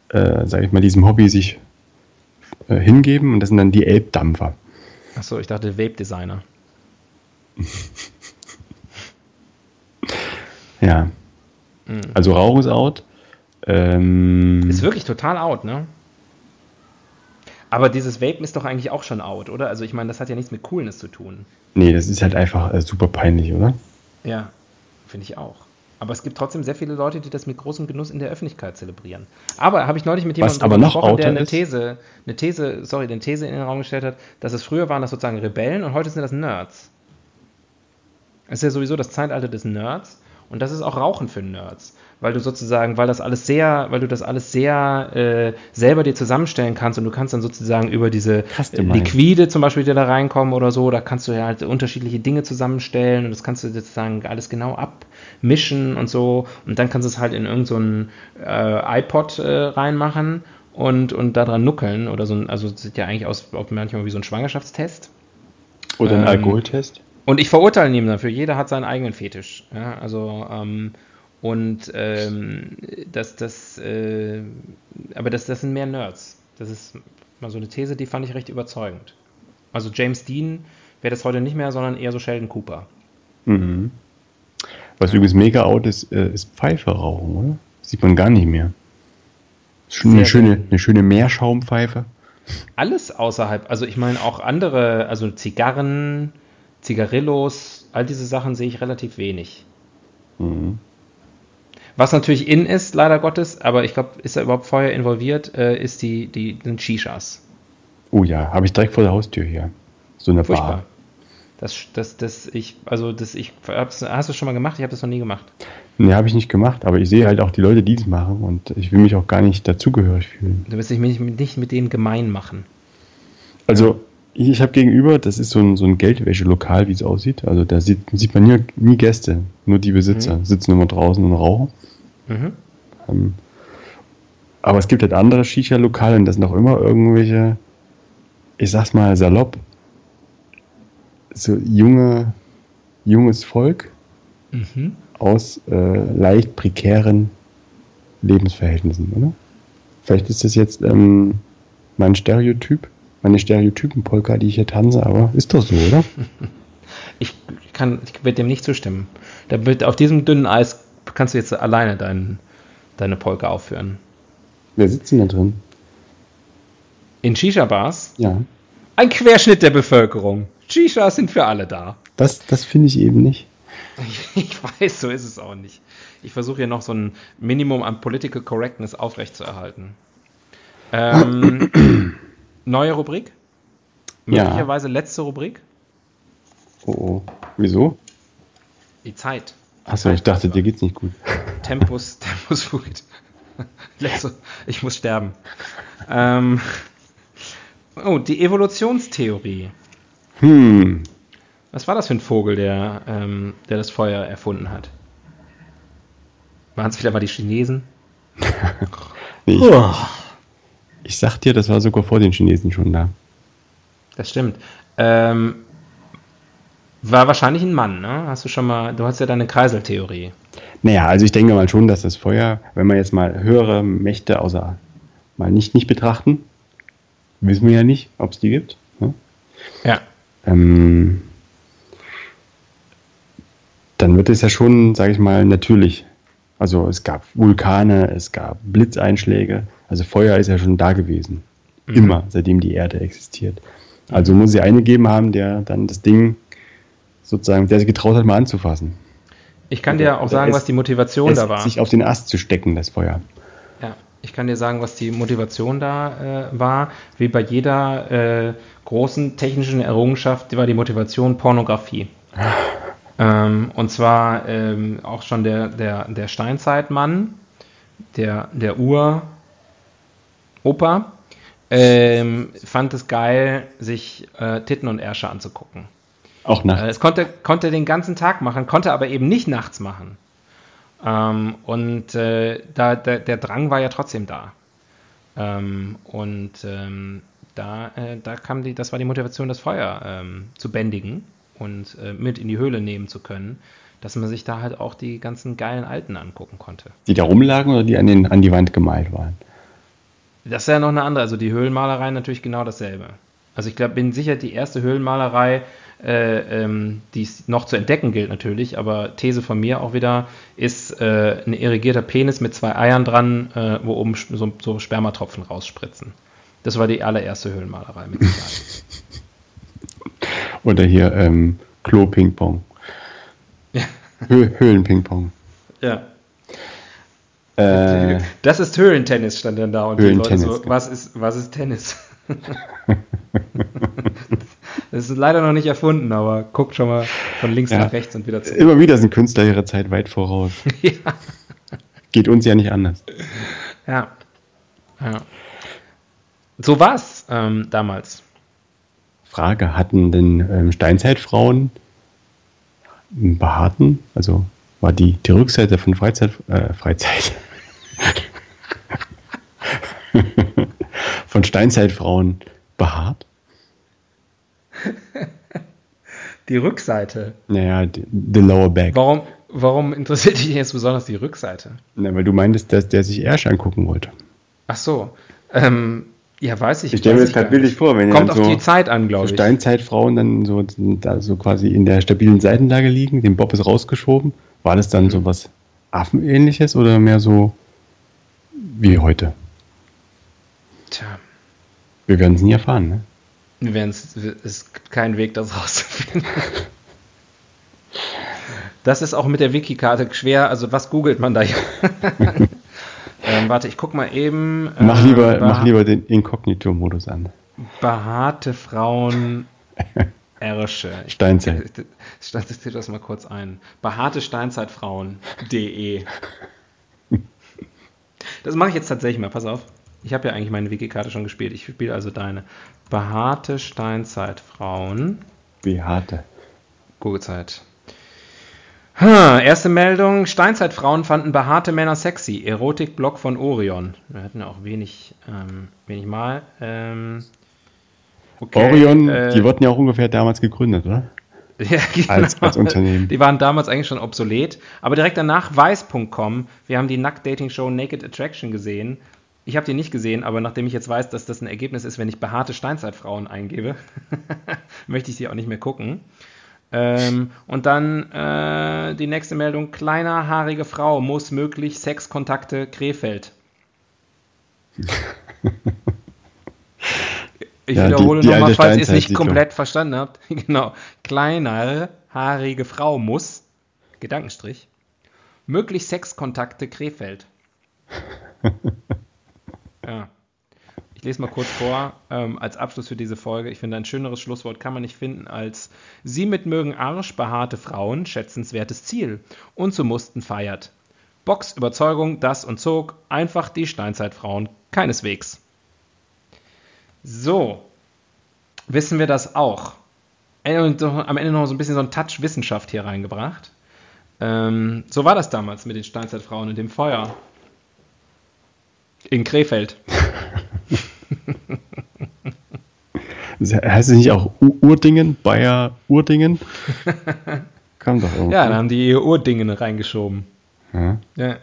Speaker 2: äh, sag ich mal, diesem Hobby sich äh, hingeben und das sind dann die Elbdampfer.
Speaker 1: Achso, ich dachte Vape-Designer.
Speaker 2: ja. Mhm. Also Rauchen ist out. Ähm,
Speaker 1: ist wirklich total out, ne? Aber dieses Vapen ist doch eigentlich auch schon out, oder? Also ich meine, das hat ja nichts mit Coolness zu tun.
Speaker 2: Nee, das ist halt einfach äh, super peinlich, oder?
Speaker 1: Ja, finde ich auch. Aber es gibt trotzdem sehr viele Leute, die das mit großem Genuss in der Öffentlichkeit zelebrieren. Aber habe ich neulich mit jemandem
Speaker 2: aber gesprochen,
Speaker 1: der eine These, eine These, sorry, eine These in den Raum gestellt hat, dass es früher waren das sozusagen Rebellen und heute sind das Nerds. Es ist ja sowieso das Zeitalter des Nerds und das ist auch Rauchen für Nerds weil du sozusagen, weil das alles sehr, weil du das alles sehr äh, selber dir zusammenstellen kannst und du kannst dann sozusagen über diese Liquide zum Beispiel, die da reinkommen oder so, da kannst du ja halt unterschiedliche Dinge zusammenstellen und das kannst du sozusagen alles genau abmischen und so und dann kannst du es halt in irgendeinen so äh, iPod äh, reinmachen und, und daran nuckeln oder so ein, also sieht ja eigentlich aus manchmal wie so ein Schwangerschaftstest.
Speaker 2: Oder ein ähm, Alkoholtest.
Speaker 1: Und ich verurteile niemanden dafür, jeder hat seinen eigenen Fetisch. Ja, also ähm, und ähm, das, das, äh, aber das, das sind mehr Nerds. Das ist mal so eine These, die fand ich recht überzeugend. Also James Dean wäre das heute nicht mehr, sondern eher so Sheldon Cooper.
Speaker 2: Mhm. Was ja. übrigens mega out ist, äh, ist Pfeife rauchen, oder? sieht man gar nicht mehr. Schon eine schöne, eine schöne Meerschaumpfeife.
Speaker 1: Alles außerhalb, also ich meine auch andere, also Zigarren, Zigarillos, all diese Sachen sehe ich relativ wenig. Mhm. Was natürlich in ist, leider Gottes, aber ich glaube, ist da überhaupt Feuer involviert, äh, ist die, die sind Shishas.
Speaker 2: Oh ja, habe ich direkt vor der Haustür hier. So eine Furchtbar. Bar.
Speaker 1: Das, das, das, ich, also das, ich, hast du das schon mal gemacht? Ich habe das noch nie gemacht.
Speaker 2: Nee, habe ich nicht gemacht, aber ich sehe halt auch die Leute, die es machen und ich will mich auch gar nicht dazugehörig fühlen.
Speaker 1: Du wirst dich nicht, nicht mit denen gemein machen.
Speaker 2: Also, ich, habe gegenüber, das ist so ein, so ein Geldwäschelokal, wie es aussieht. Also da sieht, sieht man nie, nie Gäste, nur die Besitzer mhm. sitzen immer draußen und rauchen. Mhm. Ähm, aber es gibt halt andere Shisha-Lokale und das sind auch immer irgendwelche, ich sag's mal salopp, so junge, junges Volk mhm. aus äh, leicht prekären Lebensverhältnissen, oder? Vielleicht ist das jetzt ähm, mein Stereotyp, meine Stereotypen-Polka, die ich hier tanze, aber ist doch so, oder?
Speaker 1: Ich kann, ich werde dem nicht zustimmen. Da wird auf diesem dünnen Eis kannst du jetzt alleine dein, deine Polka aufführen.
Speaker 2: Wer sitzt denn da drin?
Speaker 1: In Shisha-Bars?
Speaker 2: Ja.
Speaker 1: Ein Querschnitt der Bevölkerung. Shishas sind für alle da.
Speaker 2: Das, das finde ich eben nicht.
Speaker 1: Ich weiß, so ist es auch nicht. Ich versuche hier noch so ein Minimum an Political Correctness aufrechtzuerhalten. Ähm, neue Rubrik? Möglicherweise ja. letzte Rubrik?
Speaker 2: Oh, oh. Wieso?
Speaker 1: Die Zeit.
Speaker 2: Achso, ich dachte, dir geht's nicht gut.
Speaker 1: Tempus, Tempus fugit. ich muss sterben. Ähm, oh, die Evolutionstheorie.
Speaker 2: Hm.
Speaker 1: Was war das für ein Vogel, der, ähm, der das Feuer erfunden hat? Waren es wieder mal die Chinesen?
Speaker 2: nee, ich, oh. Ich sag dir, das war sogar vor den Chinesen schon da.
Speaker 1: Das stimmt. Ähm, War wahrscheinlich ein Mann, ne? Hast du schon mal, du hast ja deine Kreiseltheorie.
Speaker 2: Naja, also ich denke mal schon, dass das Feuer, wenn wir jetzt mal höhere Mächte außer mal nicht, nicht betrachten, wissen wir ja nicht, ob es die gibt. Ne?
Speaker 1: Ja.
Speaker 2: Ähm, dann wird es ja schon, sage ich mal, natürlich. Also es gab Vulkane, es gab Blitzeinschläge, also Feuer ist ja schon da gewesen. Mhm. Immer, seitdem die Erde existiert. Also muss es eine geben haben, der dann das Ding sozusagen, der sich getraut hat, mal anzufassen.
Speaker 1: Ich kann dir auch sagen,
Speaker 2: es,
Speaker 1: was die Motivation da war.
Speaker 2: Sich auf den Ast zu stecken, das Feuer.
Speaker 1: Ja, ich kann dir sagen, was die Motivation da äh, war. Wie bei jeder äh, großen technischen Errungenschaft war die Motivation Pornografie. Ähm, und zwar ähm, auch schon der, der, der Steinzeitmann, der, der Ur-Opa, ähm, fand es geil, sich äh, Titten und Ärsche anzugucken.
Speaker 2: Auch nachts.
Speaker 1: Äh, es konnte, konnte den ganzen Tag machen, konnte aber eben nicht nachts machen. Ähm, und äh, da, da, der Drang war ja trotzdem da. Ähm, und ähm, da, äh, da kam die, das war die Motivation, das Feuer ähm, zu bändigen und äh, mit in die Höhle nehmen zu können, dass man sich da halt auch die ganzen geilen Alten angucken konnte.
Speaker 2: Die da rumlagen oder die an, den, an die Wand gemalt waren?
Speaker 1: Das ist ja noch eine andere, also die Höhlenmalerei natürlich genau dasselbe. Also ich glaube, bin sicher, die erste Höhlenmalerei äh, ähm, die es noch zu entdecken gilt natürlich, aber These von mir auch wieder, ist äh, ein irrigierter Penis mit zwei Eiern dran, äh, wo oben so, so, Spermatropfen rausspritzen. Das war die allererste Höhlenmalerei mit Sicherheit.
Speaker 2: Oder hier ähm, Klo-Ping-Pong. Ja. Höhlen-Ping-Pong.
Speaker 1: Ja. Äh, das ist Höhlentennis, stand dann da. Und
Speaker 2: die Leute so,
Speaker 1: genau. was ist, was ist Tennis? Das ist leider noch nicht erfunden, aber guckt schon mal von links ja. nach rechts und wieder
Speaker 2: zurück. Immer wieder sind Künstler ihrer Zeit weit voraus. ja. Geht uns ja nicht anders.
Speaker 1: Ja. ja. So war es ähm, damals.
Speaker 2: Frage: Hatten denn ähm, Steinzeitfrauen einen behaarten? Also war die, die Rückseite von Freizeit, äh, Freizeit von Steinzeitfrauen behaart?
Speaker 1: die Rückseite.
Speaker 2: Naja, the lower back.
Speaker 1: Warum, warum interessiert dich jetzt besonders die Rückseite?
Speaker 2: Na, weil du meintest, dass der sich Ersch angucken wollte.
Speaker 1: Ach so. Ähm, ja, weiß ich.
Speaker 2: Ich stelle mir das gerade bildlich vor, wenn
Speaker 1: Kommt auf so, die Zeit an, glaube
Speaker 2: so ich. Steinzeitfrauen dann so, da so quasi in der stabilen Seitenlage liegen, den Bob ist rausgeschoben. War das dann mhm. so was Affenähnliches oder mehr so wie heute?
Speaker 1: Tja.
Speaker 2: Wir werden es nie erfahren, ne?
Speaker 1: Wir werden es, es gibt keinen Weg, das rauszufinden. Das ist auch mit der Wikikarte schwer. Also was googelt man da? ähm, warte, ich guck mal eben.
Speaker 2: Äh, mach, lieber, mach lieber den Inkognito-Modus an.
Speaker 1: Behaarte Frauen Ersche.
Speaker 2: Steinzeit.
Speaker 1: Ich statistiere das mal kurz ein. Behaarte Steinzeitfrauen.de. Das mache ich jetzt tatsächlich mal. Pass auf. Ich habe ja eigentlich meine Wikikarte schon gespielt. Ich spiele also deine. Behaarte Steinzeitfrauen.
Speaker 2: Behaarte.
Speaker 1: Googlezeit. Hm, erste Meldung: Steinzeitfrauen fanden behaarte Männer sexy. Erotik-Blog von Orion. Wir hatten ja auch wenig, ähm, wenig Mal. Ähm,
Speaker 2: okay, Orion, äh, die wurden ja auch ungefähr damals gegründet, oder?
Speaker 1: Ja, genau. als, als Unternehmen. Die waren damals eigentlich schon obsolet. Aber direkt danach weiß.com. Wir haben die Nackt-Dating-Show Naked Attraction gesehen ich habe die nicht gesehen, aber nachdem ich jetzt weiß, dass das ein Ergebnis ist, wenn ich behaarte Steinzeitfrauen eingebe, möchte ich sie auch nicht mehr gucken. Ähm, und dann äh, die nächste Meldung: kleiner, haarige Frau muss möglich Sexkontakte Krefeld. Ich ja, wiederhole nochmal, falls ihr es nicht komplett verstanden habt. genau. Kleiner, haarige Frau muss, Gedankenstrich, möglich Sexkontakte Krefeld. Ja. Ich lese mal kurz vor, ähm, als Abschluss für diese Folge. Ich finde, ein schöneres Schlusswort kann man nicht finden als Sie mit mögen Arsch behaarte Frauen, schätzenswertes Ziel. Und zu Musten feiert. Box, Überzeugung, das und zog. Einfach die Steinzeitfrauen. Keineswegs. So. Wissen wir das auch. Und am Ende noch so ein bisschen so ein Touch Wissenschaft hier reingebracht. Ähm, so war das damals mit den Steinzeitfrauen und dem Feuer. In Krefeld.
Speaker 2: heißt es nicht auch U Urdingen, Bayer Urdingen?
Speaker 1: Kam doch irgendwie. Ja, dann haben die Urdingen reingeschoben.
Speaker 2: Ja.
Speaker 1: ja.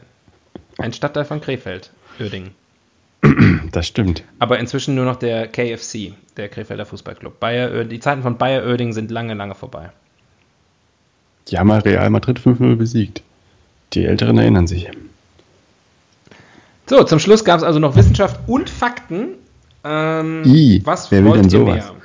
Speaker 1: Ein Stadtteil von Krefeld, Uerdingen.
Speaker 2: Das stimmt.
Speaker 1: Aber inzwischen nur noch der KFC, der Krefelder Fußballclub. Bayer, die Zeiten von Bayer Oerding sind lange, lange vorbei.
Speaker 2: Die haben mal Real Madrid 5-0 besiegt. Die Älteren erinnern sich.
Speaker 1: So, zum Schluss gab es also noch Wissenschaft und Fakten.
Speaker 2: Ähm, I,
Speaker 1: was wer will denn sowas? Mehr?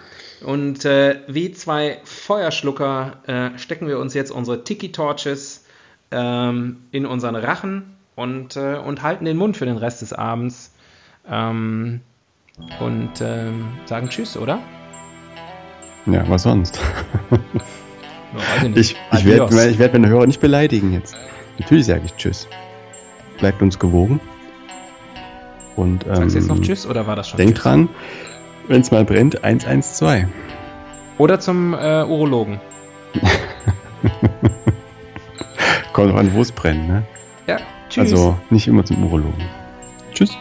Speaker 1: Und äh, wie zwei Feuerschlucker äh, stecken wir uns jetzt unsere Tiki-Torches ähm, in unseren Rachen und, äh, und halten den Mund für den Rest des Abends. Ähm, und ähm, sagen Tschüss, oder?
Speaker 2: Ja, was sonst? Ich, ich werde werd meine Hörer nicht beleidigen jetzt. Natürlich sage ich Tschüss. Bleibt uns gewogen. Und, ähm,
Speaker 1: Sagst du jetzt noch Tschüss oder war das schon?
Speaker 2: Denk dran, wenn es mal brennt, 112.
Speaker 1: Oder zum äh, Urologen.
Speaker 2: Kommt drauf an, wo es brennt, ne?
Speaker 1: Ja,
Speaker 2: tschüss. Also nicht immer zum Urologen. Tschüss.